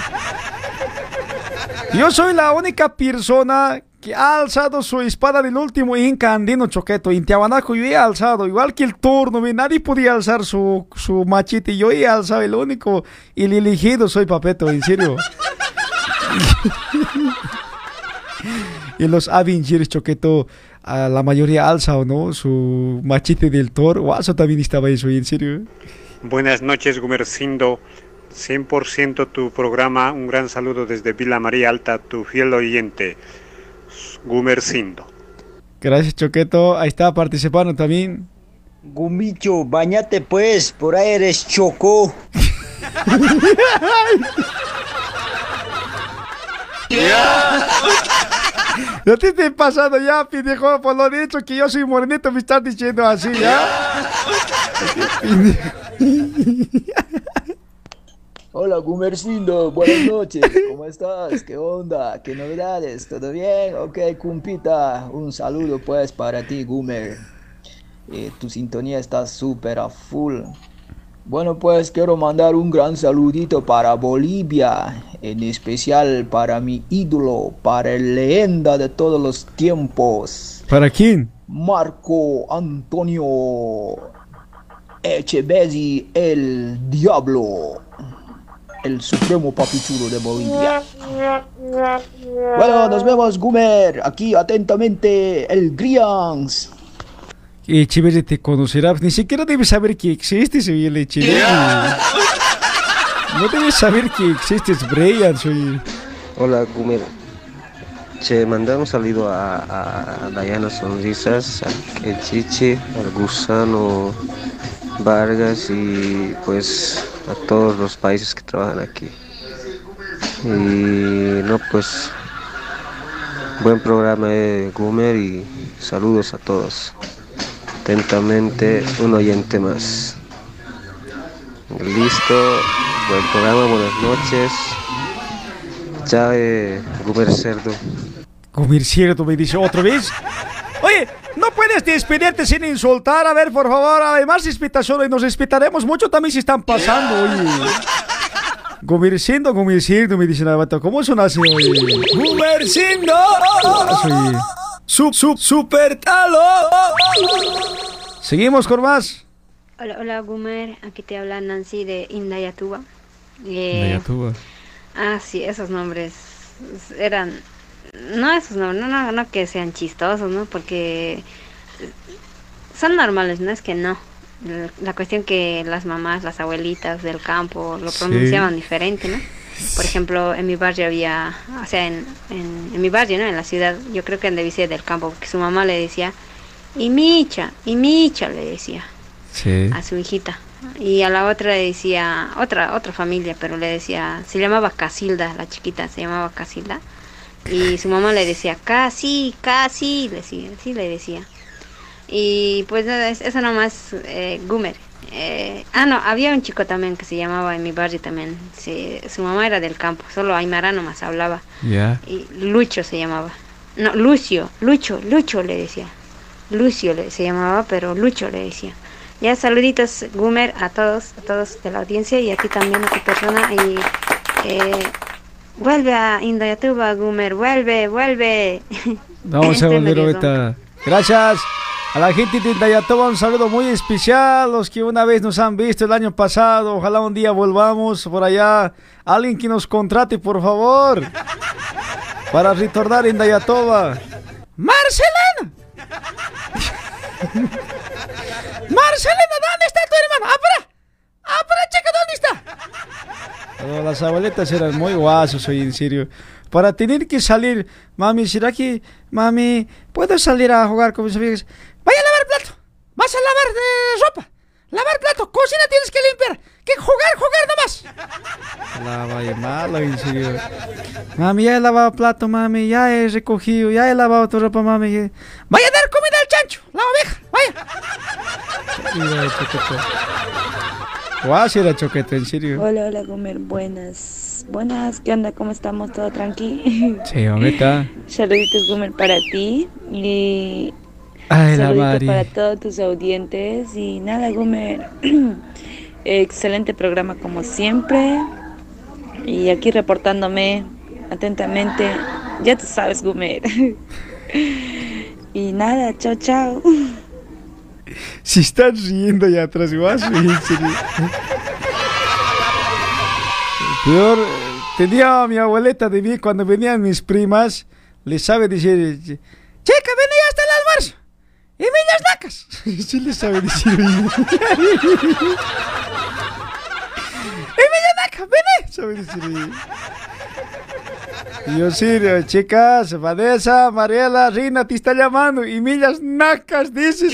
Yo soy la única persona que ha alzado su espada del último Inca andino choqueto. En Tiahuanaco yo he alzado, igual que el turno, ve, nadie podía alzar su, su machete. Yo he alzado el único y el elegido soy Papeto, en serio. <laughs> y los Avengers choqueto, a la mayoría alza o no su machete del Thor. Guaso también estaba eso, en serio. Buenas noches, Gumercindo. 100% tu programa. Un gran saludo desde Villa María Alta, tu fiel oyente, Gumercindo. Gracias, Choqueto. Ahí está participando también. Gumicho, bañate pues, por ahí eres choco. <laughs> <laughs> No te estés pasando ya, pendejo, por lo dicho que yo soy morenito, me estás diciendo así, ¿ya? <laughs> Hola Gumercindo, buenas noches, ¿cómo estás? ¿Qué onda? ¿Qué novedades? ¿Todo bien? Ok, cumpita, un saludo pues para ti Gumer. Eh, tu sintonía está súper a full. Bueno pues quiero mandar un gran saludito para Bolivia, en especial para mi ídolo, para el leyenda de todos los tiempos, ¿Para quién? Marco Antonio Echevezi el Diablo, el supremo papichulo de Bolivia. Bueno, nos vemos, Gumer. Aquí atentamente, el Grians. Y chévere te conocerá. Ni siquiera debes saber que existes, oye, el chileno. No debes saber que existes, Brian, soy. Hola, Gumer. Che, mandar un saludo a, a Dayana Sonrisas, a El Chiche, al Gusano Vargas y pues a todos los países que trabajan aquí. Y no, pues buen programa de Gumer y saludos a todos. Atentamente, un oyente más. Listo, buen programa, buenas noches. Chao, eh, Gumer Cerdo. Comer cierto, me dice otra vez. Oye, no puedes despedirte sin insultar. A ver, por favor, además respetación y nos respetaremos mucho también si están pasando, oye. Gomerciendo, gomerciendo, me dice la bata. ¿Cómo son así, oye? ¡Gomerciendo! Sup, sup, super talo. Seguimos con más. Hola, hola Gumer, aquí te habla Nancy de Indayatuba. Eh, Nayatuba. Ah, sí, esos nombres eran... No esos nombres, no, no, no que sean chistosos, ¿no? Porque son normales, no es que no. La- cuestión que las mamás, las abuelitas del campo lo Sí. pronunciaban diferente, ¿no? Por ejemplo, en mi barrio había, o sea, en, en, en mi barrio, ¿no? En la ciudad, yo creo que en Device del campo, porque su mamá le decía, y Micha, y Micha, le decía Sí. a su hijita. Y a la otra le decía, otra, otra familia, pero le decía, se llamaba Casilda, la chiquita se llamaba Casilda. Y su mamá le decía, casi, casi, le decía, sí le decía. Y pues eso nomás, eh, Gumer. Eh, ah, no, había un chico también que se llamaba en mi barrio también. se- su mamá era del campo, solo Aymara nomás hablaba. Ya. Y Lucho se llamaba. No, Lucio, Lucho, Lucho le decía. Lucio le, se llamaba, pero Lucho le decía. Ya saluditos, Gumer, a todos, a todos de la audiencia y a ti también, a tu persona. Y Eh, vuelve a Indayatuba, Gumer, vuelve, vuelve. Vamos a <laughs> volver ahorita. Gracias. A la gente de Indayatoba un saludo muy especial, los que una vez nos han visto el año pasado, ojalá un día volvamos por allá. Alguien que nos contrate, por favor, para retornar en Indayatoba. ¡Marcelena! ¡Marcelena, ¿dónde está tu hermano? ¡Apura! ¡Apura, chica, dónde está! Pero las abuelitas eran muy guasos hoy, en serio. Para tener que salir, mami, ¿será que, mami, puedo salir a jugar con mis amigas? Vaya a lavar plato. Vas a lavar de ropa. Lavar plato. Cocina tienes que limpiar. Que jugar, jugar nomás. La vaya malo, en serio. Mami, ya he lavado plato, mami, ya he recogido, ya he lavado tu ropa, mami. ya- Vaya a dar comida al chancho, la oveja. Vaya. Choquete. Guas era choquete, en serio. Hola, hola, Gomer, buenas. Buenas, ¿qué onda? ¿Cómo estamos? ¿Todo tranqui? Sí, ahorita. <laughs> Saluditos, Gomer, para ti. Y Ay, la Mari. para todos tus audientes. Y nada, Gomer. <clears throat> Excelente programa como siempre. Y aquí reportándome atentamente. Ya tú sabes, Gomer. <laughs> y nada, chao, chao. <laughs> Si están riendo allá atrás, serio. Peor, tenía a mi abuelita de mí cuando venían mis primas, les sabe decir, Chica, ven ya hasta el almuerzo. Y millas nacas. <laughs> sí les sabe decir. Y millas nacas, ven. Sabe decir. Y yo, sí, chicas, Vanessa, Mariela, Rina, te está llamando. Y millas nacas, dices.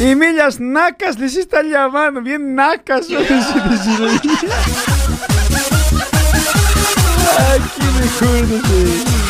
Y millas nacas les están llamando, bien nacas. sabe decir. Ay, qué recuerdos. eh.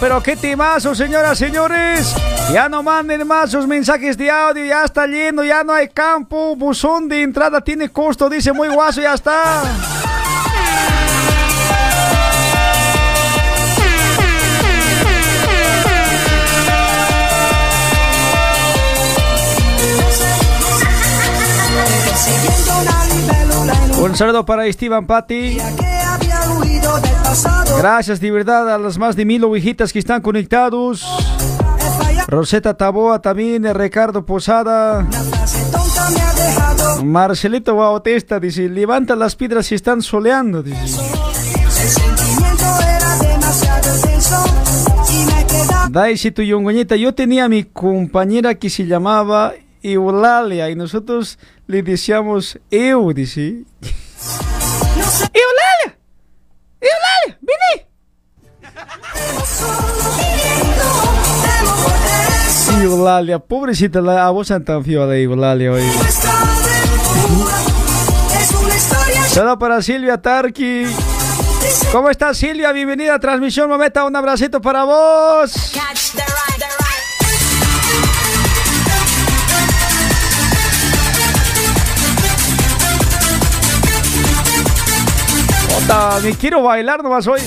Pero qué timazo, señoras, señores. Ya no manden más sus mensajes de audio, ya está lleno, ya no hay campo. Buzón de entrada tiene costo, dice muy guaso, ya está. Un saludo para Esteban Patti. Gracias de verdad a las más de mil ovejitas que están conectados. Rosetta Taboa también, eh, Ricardo Posada. Marcelito Bautista dice, levanta las piedras si están soleando. Dice. Y Daisy tu yongoñita, yo tenía mi compañera que se llamaba Eulalia y nosotros le decíamos Eu, dice. ¡Eulalia! ¡Eulalia! ¡Vení! Eulalia, pobrecita, la voz tan de Eulalia hoy. Saludo para Silvia Tarki. ¿Cómo estás Silvia? Bienvenida a Transmisión Momenta. Un abracito para vos. Me quiero bailar nomás hoy.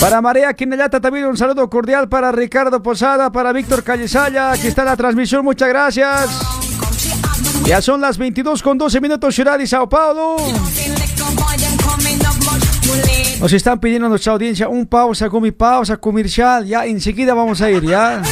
Para María Quinellata también un saludo cordial para Ricardo Posada, para Víctor Callesaya, aquí está la transmisión, muchas gracias. Ya son las 22 con 12 minutos ciudad y Sao Paulo. Nos están pidiendo a nuestra audiencia un pausa con mi pausa comercial. Ya enseguida vamos a ir, ya.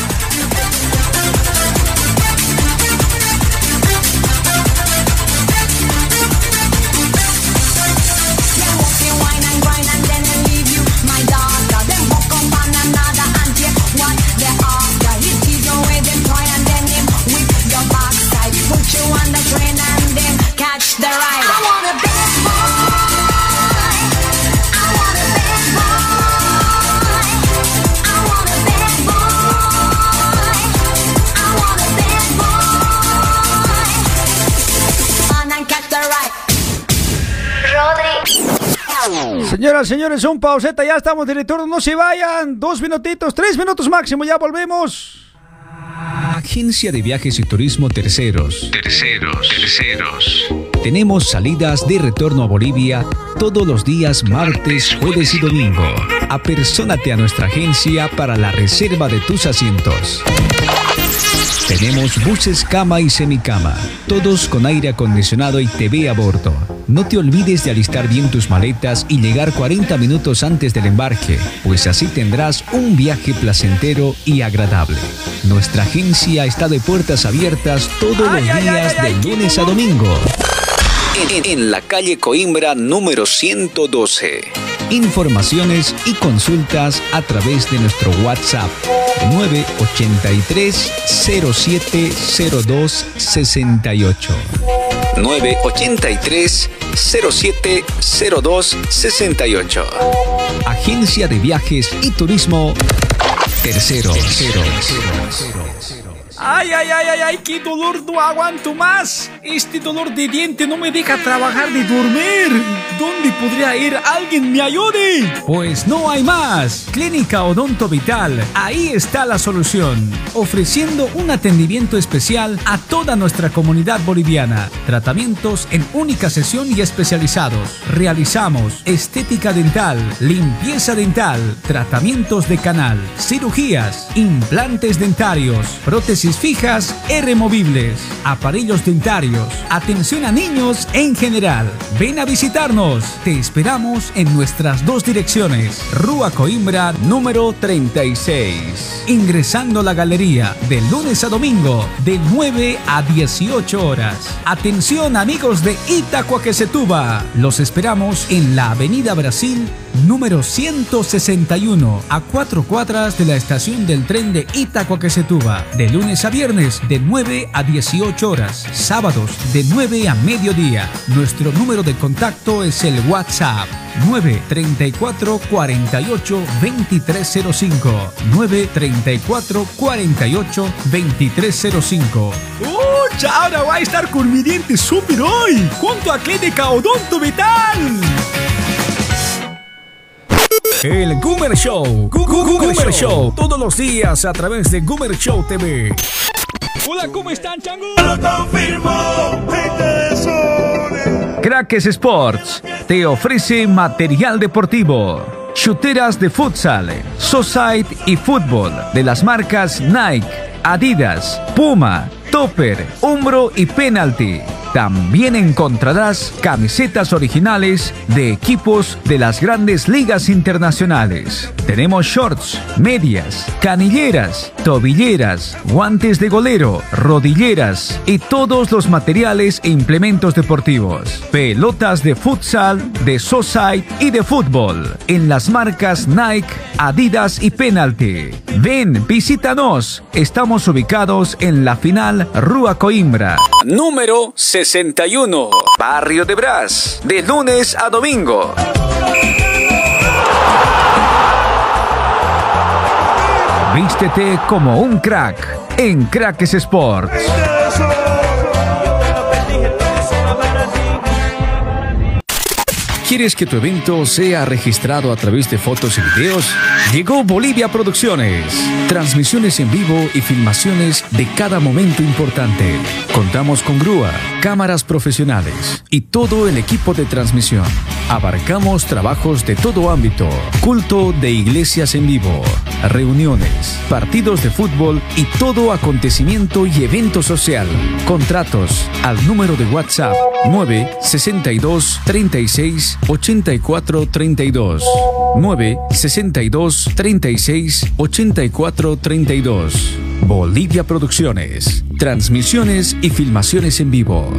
Señoras, señores, un pauseta, ya estamos de retorno, no se vayan, dos minutitos, tres minutos máximo, ya volvemos. Agencia de Viajes y Turismo Terceros. Terceros, terceros. Tenemos salidas de retorno a Bolivia todos los días martes, jueves y domingo. Apersónate a nuestra agencia para la reserva de tus asientos. Tenemos buses cama y semicama, todos con aire acondicionado y TV a bordo. No te olvides de alistar bien tus maletas y llegar 40 minutos antes del embarque, pues así tendrás un viaje placentero y agradable. Nuestra agencia está de puertas abiertas todos los días de lunes a domingo. En, en la calle Coimbra número 112. Informaciones y consultas a través de nuestro WhatsApp 983 0702 68. 983 0702 68. Agencia de Viajes y Turismo Tercero. Ay, ay, ay, ay, ay, qué dolor, no aguanto más. Este dolor de diente no me deja trabajar ni dormir. ¿Dónde podría ir? ¿Alguien me ayude? Pues no hay más. Clínica Odonto Vital. Ahí está la solución. Ofreciendo un atendimiento especial a toda nuestra comunidad boliviana. Tratamientos en única sesión y especializados. Realizamos estética dental, limpieza dental, tratamientos de canal, cirugías, implantes dentarios, prótesis fijas e removibles, aparellos dentarios, atención a niños en general. Ven a visitarnos. Te esperamos en nuestras dos direcciones. Rúa Coimbra número 36. Ingresando a la galería de lunes a domingo de 9 a 18 horas. Atención amigos de Itacoaquecetuba. Los esperamos en la Avenida Brasil número 161 a cuatro cuadras de la estación del tren de Itacoaquecetuba. De lunes a viernes de 9 a 18 horas. Sábados de 9 a mediodía. Nuestro número de contacto es el WhatsApp 934 48 2305 934 48 2305 ¡Uy! Ahora va a estar con mi diente súper hoy, junto a Clínica Odonto Vital. El Goomer Show. Goomer Show. Todos los días a través de Goomer Show TV. Hola, ¿cómo están, chango? Crackers Sports te ofrece material deportivo, chuteras de futsal, society y fútbol de las marcas Nike, Adidas, Puma, Topper, Umbro y Penalty. También encontrarás camisetas originales de equipos de las grandes ligas internacionales. Tenemos shorts, medias, canilleras, tobilleras, guantes de golero, rodilleras y todos los materiales e implementos deportivos. Pelotas de futsal, de society y de fútbol en las marcas Nike, Adidas y Penalty. Ven, visítanos. Estamos ubicados en la final Rúa Coimbra. Número 61. Barrio de Brás. De lunes a domingo. Vístete como un crack en Crackers Sports. ¿Quieres que tu evento sea registrado a través de fotos y videos? Llegó Bolivia Producciones. Transmisiones en vivo y filmaciones de cada momento importante. Contamos con grúa, cámaras profesionales y todo el equipo de transmisión. Abarcamos trabajos de todo ámbito. Culto de iglesias en vivo, reuniones, partidos de fútbol y todo acontecimiento y evento social. Contratos al número de WhatsApp 962 36 84 32 962 36 84 32 Bolivia Producciones. Transmisiones y filmaciones en vivo.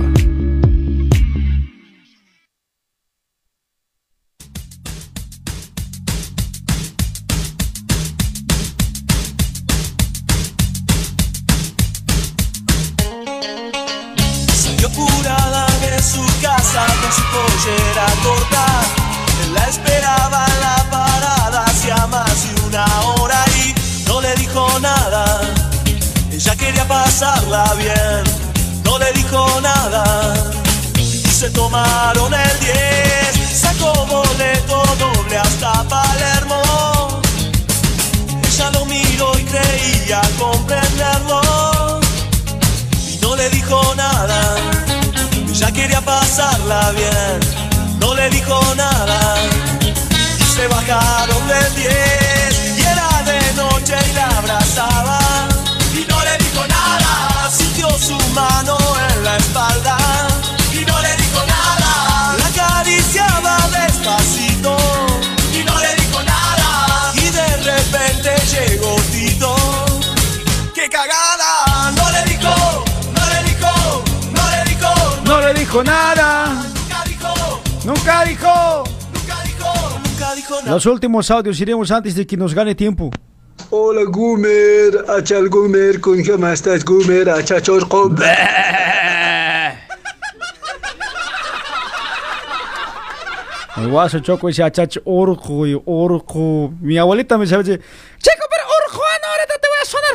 podía comprenderlo y no le dijo nada. Ella quería pasarla bien, no le dijo nada. Y se bajaron del 10 y era de noche y la abrazaba y no le dijo nada. Sintió su mano en la espalda. Dijo nada. Nunca dijo. nunca dijo nada. Los últimos audios iremos antes de que nos gane tiempo. Hola Gumer, Achal Gumer, ¿con qué estás Gumer? Achachor <laughs> El guaso choco dice achach orco y orco. Mi abuelita me sabe decir, Chico, pero Orjuano, ahorita te voy a sonar.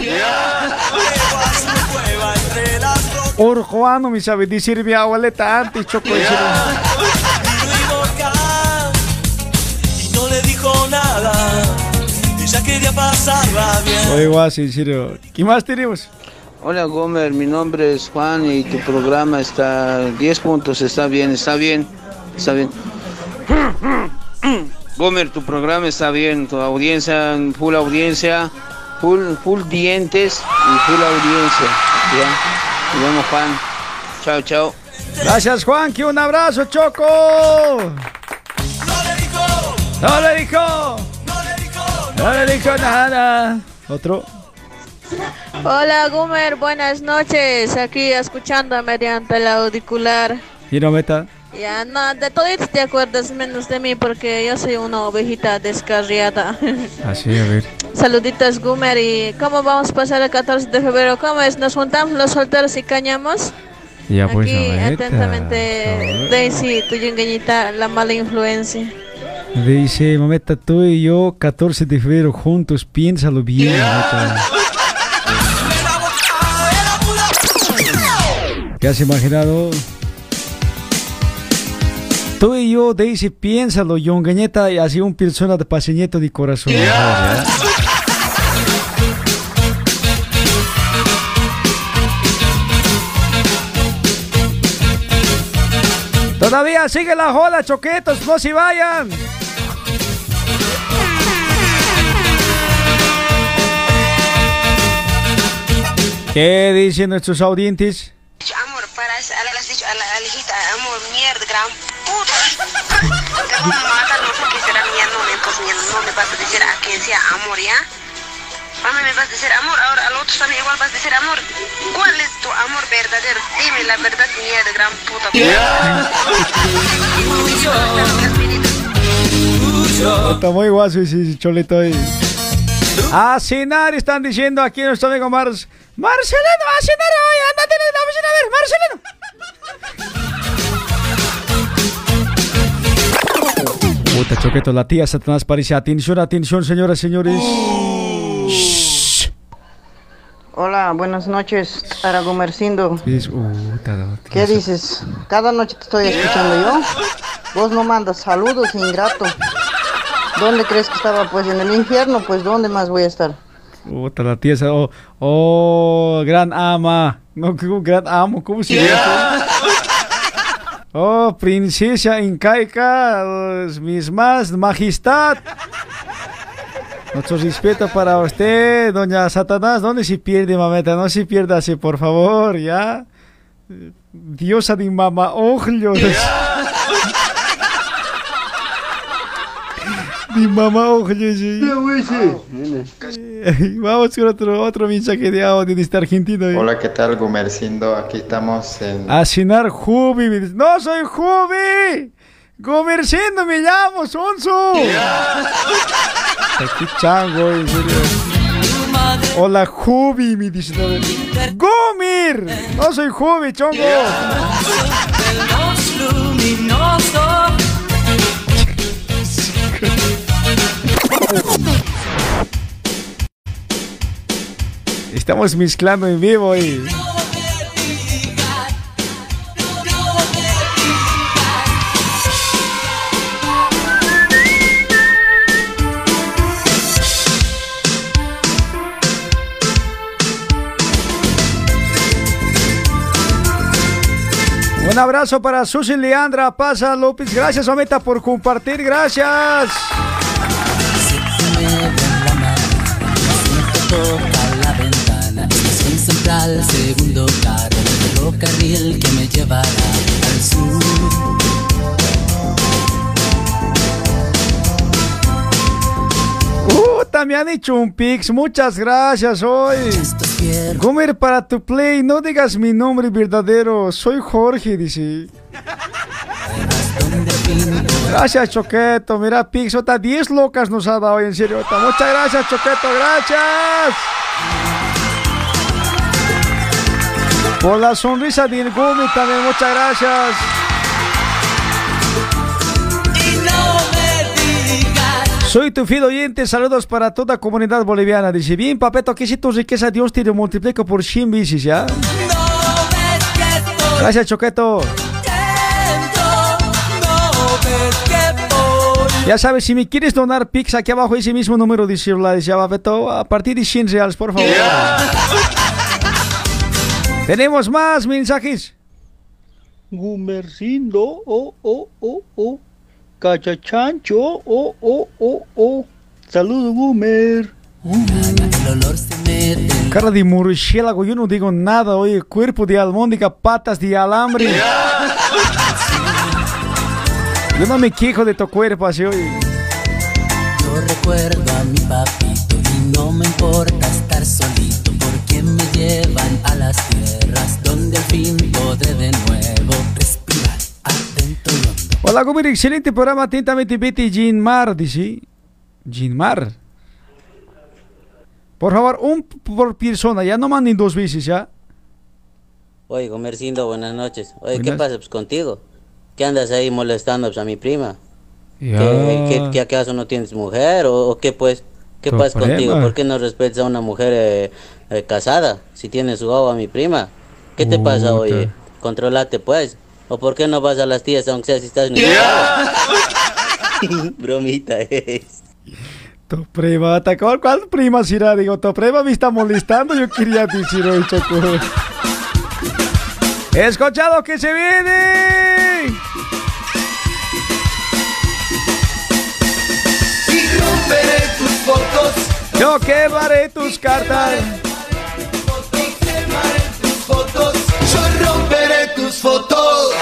<laughs> orjoano me sabe decir mi abuelita antes choco. Y no le dijo nada, ella quería pasarla bien. Oye guaso, en serio. ¿Qué más tenemos? Hola Gomer, mi nombre es Juan y tu programa está 10 puntos, está bien, está bien, está bien. Gomer, tu programa está bien, tu audiencia, full audiencia, full, dientes y full audiencia. Nos vemos Juan. Chao, chao. Gracias Juan, que un abrazo choco. No le dijo. No le dijo nada. Otro. Hola Gumer, buenas noches. Aquí escuchando mediante el auricular. Y no meta. Ya, no, de toditos te acuerdas menos de mí porque yo soy una ovejita descarriada. <laughs> Así, a ver. Saluditos Gumer y ¿cómo vamos a pasar el 14 de febrero? ¿Cómo es? ¿Nos juntamos los solteros y cañamos? Ya pues, Aquí meta. atentamente Daisy, tu yungueñita, la mala influencia. Dice, mameta, tú y yo, 14 de febrero juntos, piénsalo bien, mameta. ¿Qué has imaginado? Tú y yo, Daisy, piénsalo, Yongañeta, y así un persona de paseñeto de corazón. Todavía sigue la joda, choquetos, no se vayan. ¿Qué dicen nuestros audientes? Te voy a matar, no será nombre, pues mi no me vas a decir a quien sea amor, ¿ya? A mí me vas a decir amor, ahora al otro también igual vas a decir amor. ¿Cuál es tu amor verdadero? Dime la verdad, mierda, gran puta. Está muy guaso ese cholito ahí. A cenar están diciendo aquí nuestro amigo Mars. Marcelino, a cenar hoy, andate en la oficina a ver, Marcelino. Puta choqueto, la tía Satanás parece. Atención, atención, señoras y señores. Hola, buenas noches, Aragomercindo. Es, uh, ¿Qué dices? Cada noche te estoy escuchando yo. Vos no mandas saludos, ingrato. ¿Dónde crees que estaba? Pues en el infierno, pues ¿dónde más voy a estar? Puta, la tía. sa- Oh, oh, gran ama. No, ¿qué- gran amo, ¿cómo se llama? Oh, princesa incaica, los mismas, majestad. Nuestro respeto para usted, doña Satanás. ¿Dónde se pierde, mameta? No se pierda así, por favor, ¿ya? Diosa de mamá, ojos. Mi mamá, ojos. Vamos con otro, otro mensaje de audio de este argentino. ahí. Hola, ¿qué tal, Gumercindo? Aquí estamos en... A cenar Jubi. No soy Jubi. Gomerciendo me llamo, Sonso. <laughs> Qué chango, en serio. Hola, Jubi, me dice. no, Gomir. No soy Jubi, chongo. <laughs> Estamos mezclando en vivo y... abrazo para Susi Leandra Pasa López. Gracias, Ometa, por compartir. Gracias. Toca la ventana Estación central, segundo carril Ferrocarril que me llevará al sur Uh, me han hecho un pix. Muchas gracias hoy. Gomer, para tu play, no digas mi nombre verdadero. Soy Jorge, dice. Gracias, Choqueto. Mira, Pix, otra 10 locas nos ha dado, en serio. Muchas gracias, Choqueto. Gracias. Por la sonrisa de Gumi también, muchas gracias. Soy tu fiel oyente, saludos para toda comunidad boliviana. Dice, bien, papeto, que si tu riqueza Dios te lo multiplica por 100 bicis, ¿ya? Gracias, Choqueto. Ya sabes, si me quieres donar Pix, aquí abajo ese mismo número dice la dice Papeto, a partir de 100 reales, por favor. Tenemos más mensajes. Gumercindo, oh, oh, oh, oh. Cachachancho, oh, oh, oh, oh. Saludos, Gumer. Cara de murciélago, yo no digo nada, oye, cuerpo de almóndiga, patas de alambre. Yo no me quejo de tu cuerpo así, oye. Yo recuerdo a mi papito y no me importa estar solito porque me llevan a las tierras donde al fin podré de nuevo respirar adentro y hondo. Hola, Gumir, excelente programa, atentamente Betty Ginmar, dice. Ginmar. Por favor, un por persona, ya no manden dos veces, ¿ya? Oye, Comercindo, buenas noches. Oye, ¿qué Buenas. pasa pues, contigo? ¿Qué andas ahí molestando pues, a mi prima? Ya. ¿Qué, qué- qué acaso no tienes mujer o, o qué pues? ¿Qué Tu pasa contigo? ¿Por qué no respetas a una mujer eh, eh, casada si tienes su agua a mi prima? ¿Qué te pasa, oye? Controlate pues. ¿O por qué no vas a las tías aunque sea si estás <laughs> Bromita es. Tu prima, ¿te acuerdas cuál prima será? Digo, tu prima me está molestando, yo quería decir hoy, Choco. Escuchado que se viene. Y romperé tus fotos. Yo quemaré tus cartas. tus fotos. Yo romperé tus fotos.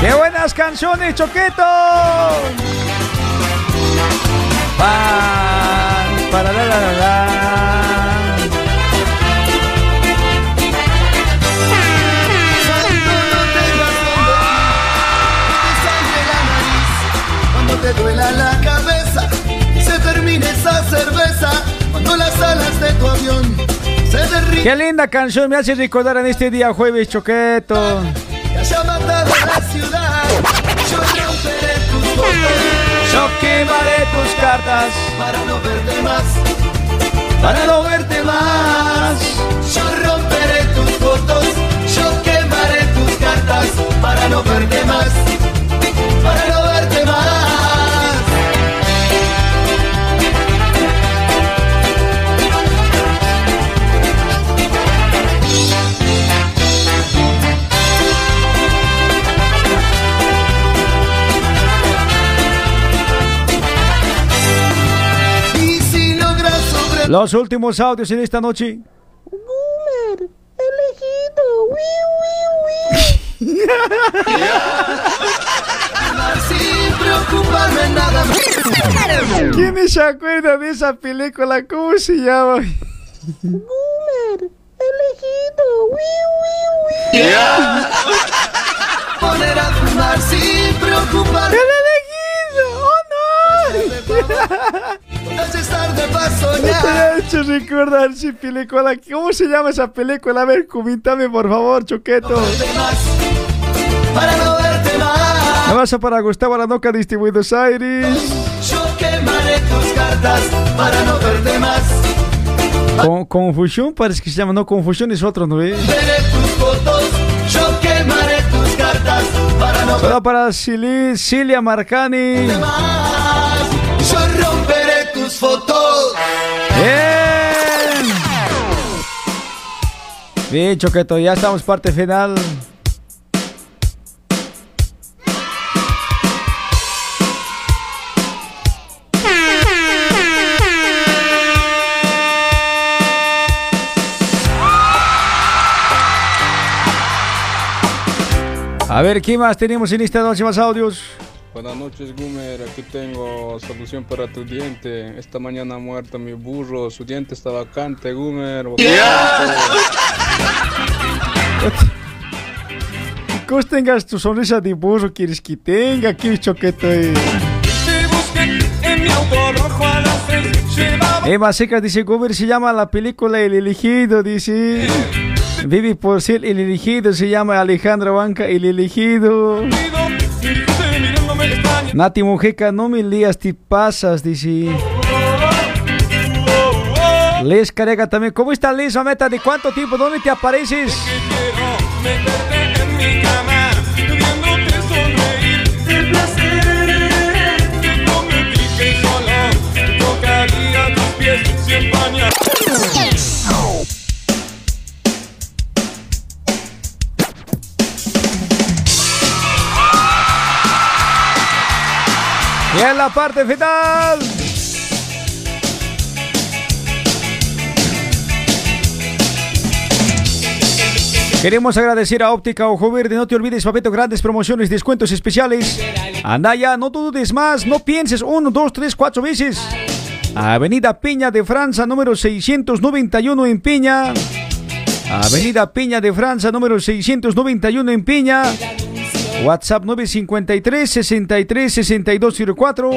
¡Qué buenas canciones, Choqueto! Pan, para la la la la. Te duela la cabeza, se termine esa cerveza. Cuando las alas de tu avión se derriten. ¡Qué linda canción! Me hace recordar en este día jueves, Choqueto. Que haya matado la ciudad. Yo romperé tus. Yo quemaré tus cartas. Para no verte más. Para no verte más. Yo romperé tus fotos. Yo quemaré tus cartas. Para no verte más. Para no verte más. Los últimos audios en esta noche. Boomer, elegido, Sin preocuparme nada. ¿Quién se acuerda de esa película? ¿Cómo se llama? Boomer, elegido, Poner a fumar sin preocuparme. ¡El elegido! ¡Oh no! Estar de paso Me ya. ha hecho recordar película. ¿Cómo se llama esa película? A ver, coméntame por favor, Choqueto. Para no verte más. Abrazo para Gustavo Aranoca de Buenos Aires. Yo quemaré tus cartas para no verte más. Con, confusión, parece que se llama. No, confusión es otro, ¿no? Veré tus fotos. Yo quemaré tus cartas para no Solo para Cili- Cilia Marcani. más. Yo romperé Bien, Choqueto, ya estamos parte final. A ver, ¿qué más tenemos en esta noche más audios? Buenas noches, Gumer. Aquí tengo solución para tu diente. Esta mañana ha muerto mi burro. Su diente está vacante, Gumer. <laughs> ¿Cómo tengas tu sonrisa de burro quieres que tenga aquí, choqueto? eh? Eva Secas dice, Gober se llama la película El elegido, dice. Vivi por ser el elegido, se llama Alejandra Banca, el elegido. Nati Mujeca, no me lías, te pasas, dice. Les Carega también. ¿Cómo está Les, Mameta? ¿De cuánto tiempo? ¿Dónde te apareces? El Y en la parte final. Queremos agradecer a Óptica Ojo Verde. No te olvides, papeto, grandes promociones, descuentos especiales. Anda ya, no dudes más, no pienses uno, dos, tres, cuatro veces. Avenida Peña de Francia, número 691 en Peña. Avenida Peña de Francia, número 691 en Peña. WhatsApp 953 63 6204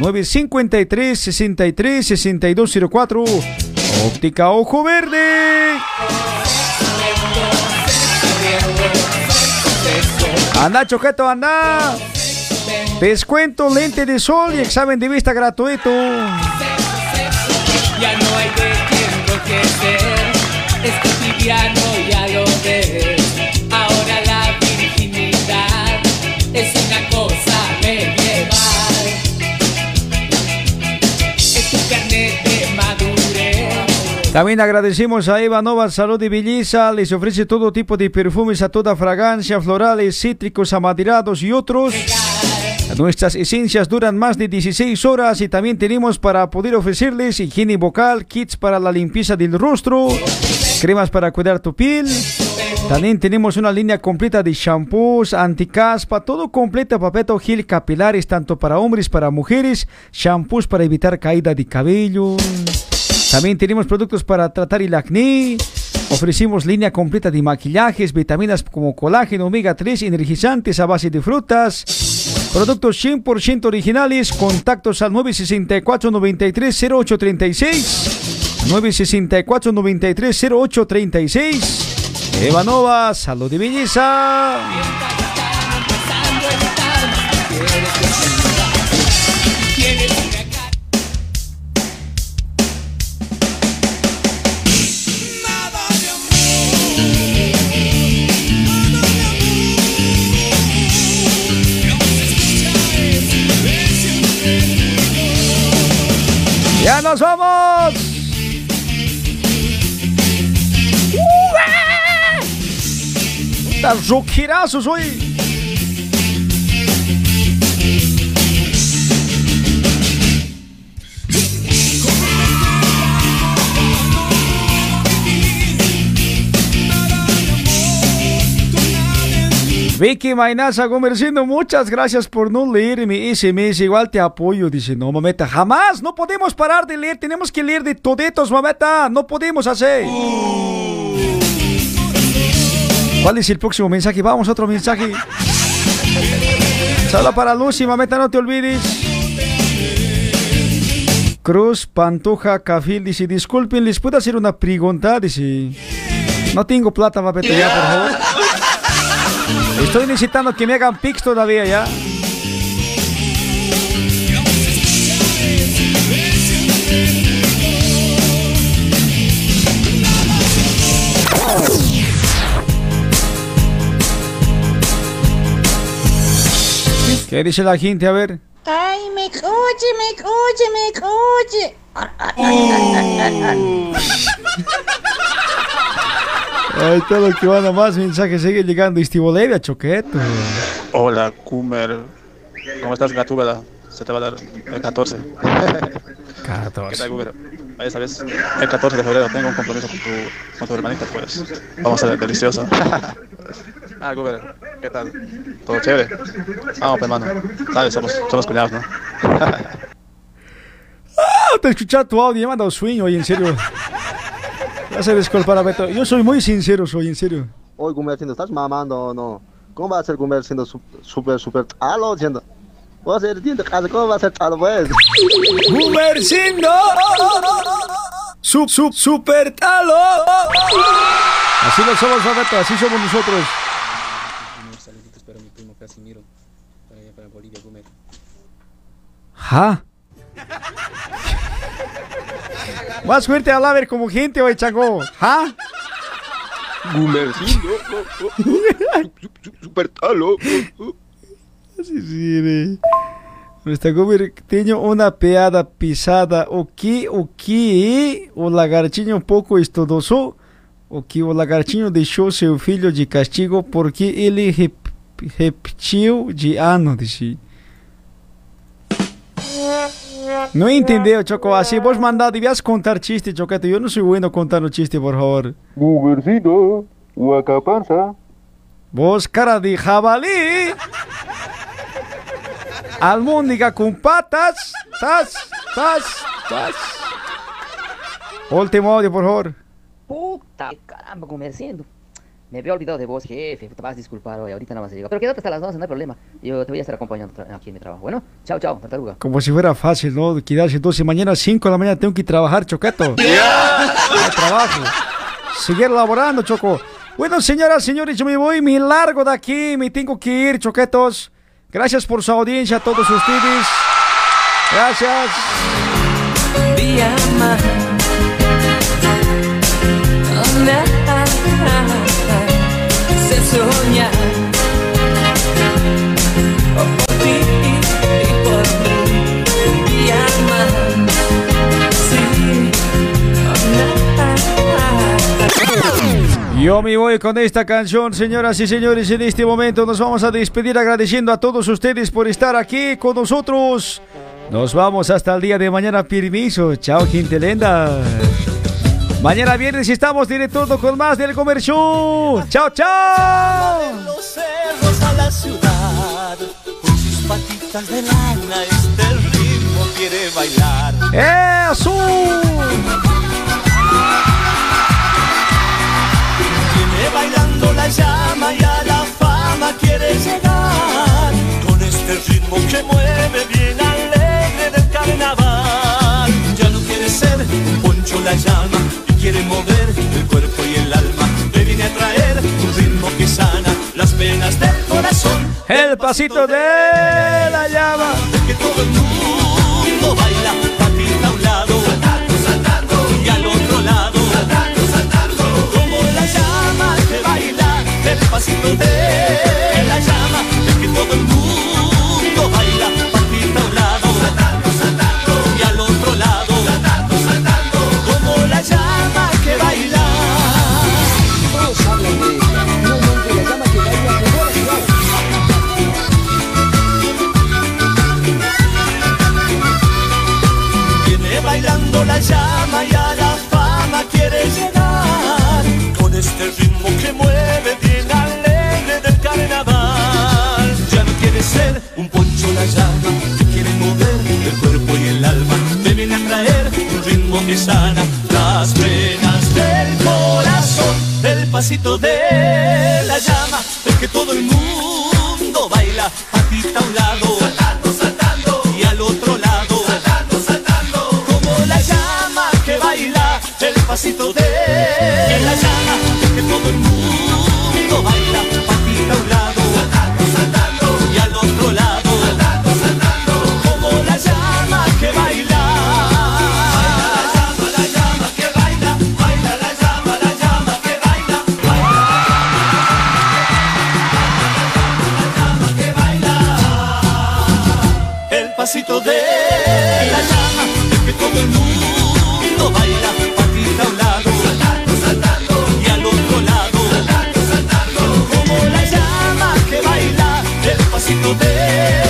953 63 6204 Óptica Ojo Verde. Anda, choqueto, anda. Descuento, lente de sol y examen de vista gratuito. Ya no hay de qué enloquecer. Es cotidiano, También agradecemos a Eva Nova Salud y Belleza. Les ofrece todo tipo de perfumes a toda fragancia, florales, cítricos, amaderados y otros. Nuestras esencias duran más de 16 horas y también tenemos para poder ofrecerles higiene vocal, kits para la limpieza del rostro, cremas para cuidar tu piel. También tenemos una línea completa de shampoos, anticaspa, todo completo, papeto, gel capilares, tanto para hombres, para mujeres, shampoos para evitar caída de cabello. También tenemos productos para tratar el acné. Ofrecimos línea completa de maquillajes, vitaminas como colágeno, omega 3, energizantes a base de frutas. Productos 100% originales. Contactos al 964 93 0836. 964 93 0836. Evanova, salud y belleza. ¡Ya nos vamos! ¡Estás rockerazos hoy! Vicky Mainaza Comerciando, muchas gracias por no leer mi SMS. Igual te apoyo. Dice, no, mameta, jamás. No podemos parar de leer. Tenemos que leer de todetos, mameta. No podemos hacer. ¿Cuál es el próximo mensaje? Vamos otro mensaje. Sala para Lucy, mameta, no te olvides. Cruz Pantoja Cafil dice, disculpen, ¿les puedo hacer una pregunta? Dice, no tengo plata, mameta, ya, por favor. Estoy necesitando que me hagan pics todavía ya. ¿Qué dice la gente? A ver. Ay, me oye, me oye, me oye. Ahí está lo que van a más mensajes. Sigue llegando Bolivia, choqueto. Hola, Kumer. ¿Cómo estás, Gatúbela? Se te va a dar el 14. 14. ¿Qué tal, Kumer? Vez, el 14 de febrero, tengo un compromiso con tu, con tu hermanita, pues. Vamos a ser delicioso. <laughs> ah, Kumer, ¿qué tal? ¿Todo chévere? Vamos, pues, hermano. Sabes, somos, somos cuñados, ¿no? Ah, te he escuchado tu audio, me ha mandado sueño, oye, en serio. Vas a disculpar a Beto. Yo soy muy sincero, soy en serio. Hoy Gumercindo, ¿estás mamando o no? ¿Cómo va a ser Gumercindo súper, súper talo diciendo? Vos casa, ¿cómo va a ser talo pues? Gumercindo. Sub, sub, super talo. Así no somos, Beto, así somos nosotros. Saluditos para mi primo Casimiro, para allá para Bolivia, Gumer. ¿Ja? Más fuerte hablar ver como gente, oye, chango. ¿Ja? Gumercindo, super talo. Así sí, Nuestra gober tenho una peada pisada. O que, o que o lagartinho um pouco estudoso? O que o lagartinho deixou seu filho de castigo porque ele rep, repetiu de ano, disse. Não entendeu, Choco? Assim, vos mandar, devias contar chiste, Choqueto. Eu não sou bueno contando chiste, por favor. Gumercindo, Huacapanza. Vos, cara de jabalí. Almóndiga con patas. Tas, tas, tas. Último audio, por favor. Puta, caramba, comerciando. Me había olvidado de vos, jefe. Te vas a disculpar hoy, ahorita no vas a llegar. Pero quédate hasta las 12, no hay problema. Yo te voy a estar acompañando aquí en mi trabajo. Bueno, chao, chao, tartaruga. Como si fuera fácil, ¿no? Quedarse 12 mañana, 5 de la mañana, tengo que trabajar, Choqueto. Hay <laughs> trabajo. Seguir laborando, Choco. Bueno, señoras, señores, yo me voy, me largo de aquí, me tengo que ir, Choquetos. Gracias por su audiencia a todos ustedes. Gracias. día más. Oh. Sí. Yo me voy con esta canción, señoras y señores. En este momento nos vamos a despedir agradeciendo a todos ustedes por estar aquí con nosotros. Nos vamos hasta el día de mañana, permiso. Chao, gente linda. Mañana viernes estamos directo con más del comercio. Chao, chao. los cerros a la ciudad con sus patitas de lana este ritmo quiere bailar ¡Eso! viene bailando la llama y a la fama quiere llegar con este ritmo que mueve bien alegre del carnaval ya no quiere ser un poncho la llama y quiere mover el cuerpo y el alma. Le viene a traer un ritmo que sana las penas del corazón. El pasito de la llama. que todo el mundo baila, patita a un lado, saltando, saltando, y al otro lado, saltando, saltando, como la llama que baila, el pasito de la llama, que todo el mundo que sana las penas del corazón El pasito de la llama El que todo el mundo baila Patita a un lado Saltando, saltando Y al otro lado Saltando, saltando Como la llama que baila El pasito de la llama El que todo el mundo baila Patita a un lado de la llama que todo el mundo baila patita a un lado saltando, saltando y al otro lado saltando, saltando como la llama que baila el pasito de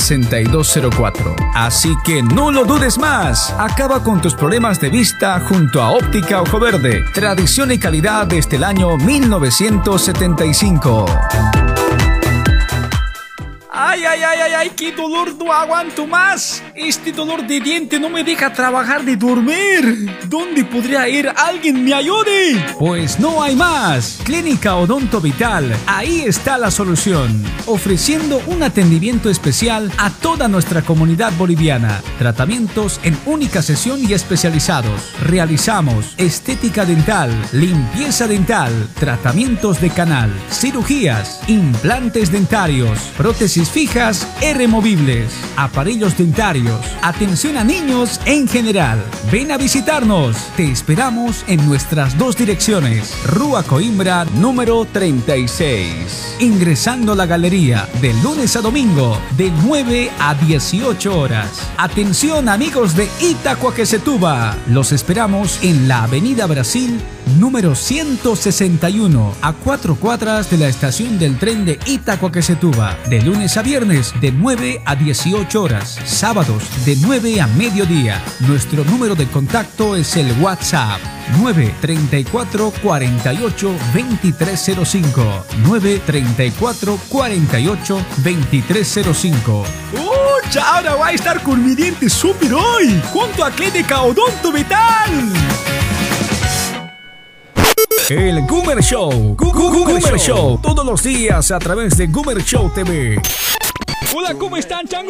6204. Así que no lo dudes más. Acaba con tus problemas de vista junto a Óptica Ojo Verde. Tradición y calidad desde el año 1975. Ay, ay, ay, ay, ay, qué dolor, no aguanto más. Este dolor de diente no me deja trabajar ni dormir. ¿Dónde podría ir? ¿Alguien me ayude? Pues no hay más. Clínica Odonto Vital. Ahí está la solución. Ofreciendo un atendimiento especial a toda nuestra comunidad boliviana. Tratamientos en única sesión y especializados. Realizamos estética dental, limpieza dental, tratamientos de canal, cirugías, implantes dentarios, prótesis fijas e removibles, aparellos dentarios, atención a niños en general. Ven a visitarnos. Te esperamos en nuestras dos direcciones. Rúa Coimbra número 36. Ingresando a la galería de lunes a domingo de 9 a 18 horas. Atención amigos de Itacoaquecetuba. Los esperamos en la Avenida Brasil número 161 a cuatro cuadras de la estación del tren de Itacoaquecetuba. De lunes a viernes de 9 a 18 horas. Sábados de 9 a mediodía. Nuestro número de contacto es el WhatsApp 934 48 2305 934 48 2305 ¡Uy! Ahora va a estar con mi diente súper hoy. Junto a Clínica Odonto Vital. El Goomer Show. Goomer Show. Todos los días a través de Goomer Show TV. Hola, ¿cómo están, chango?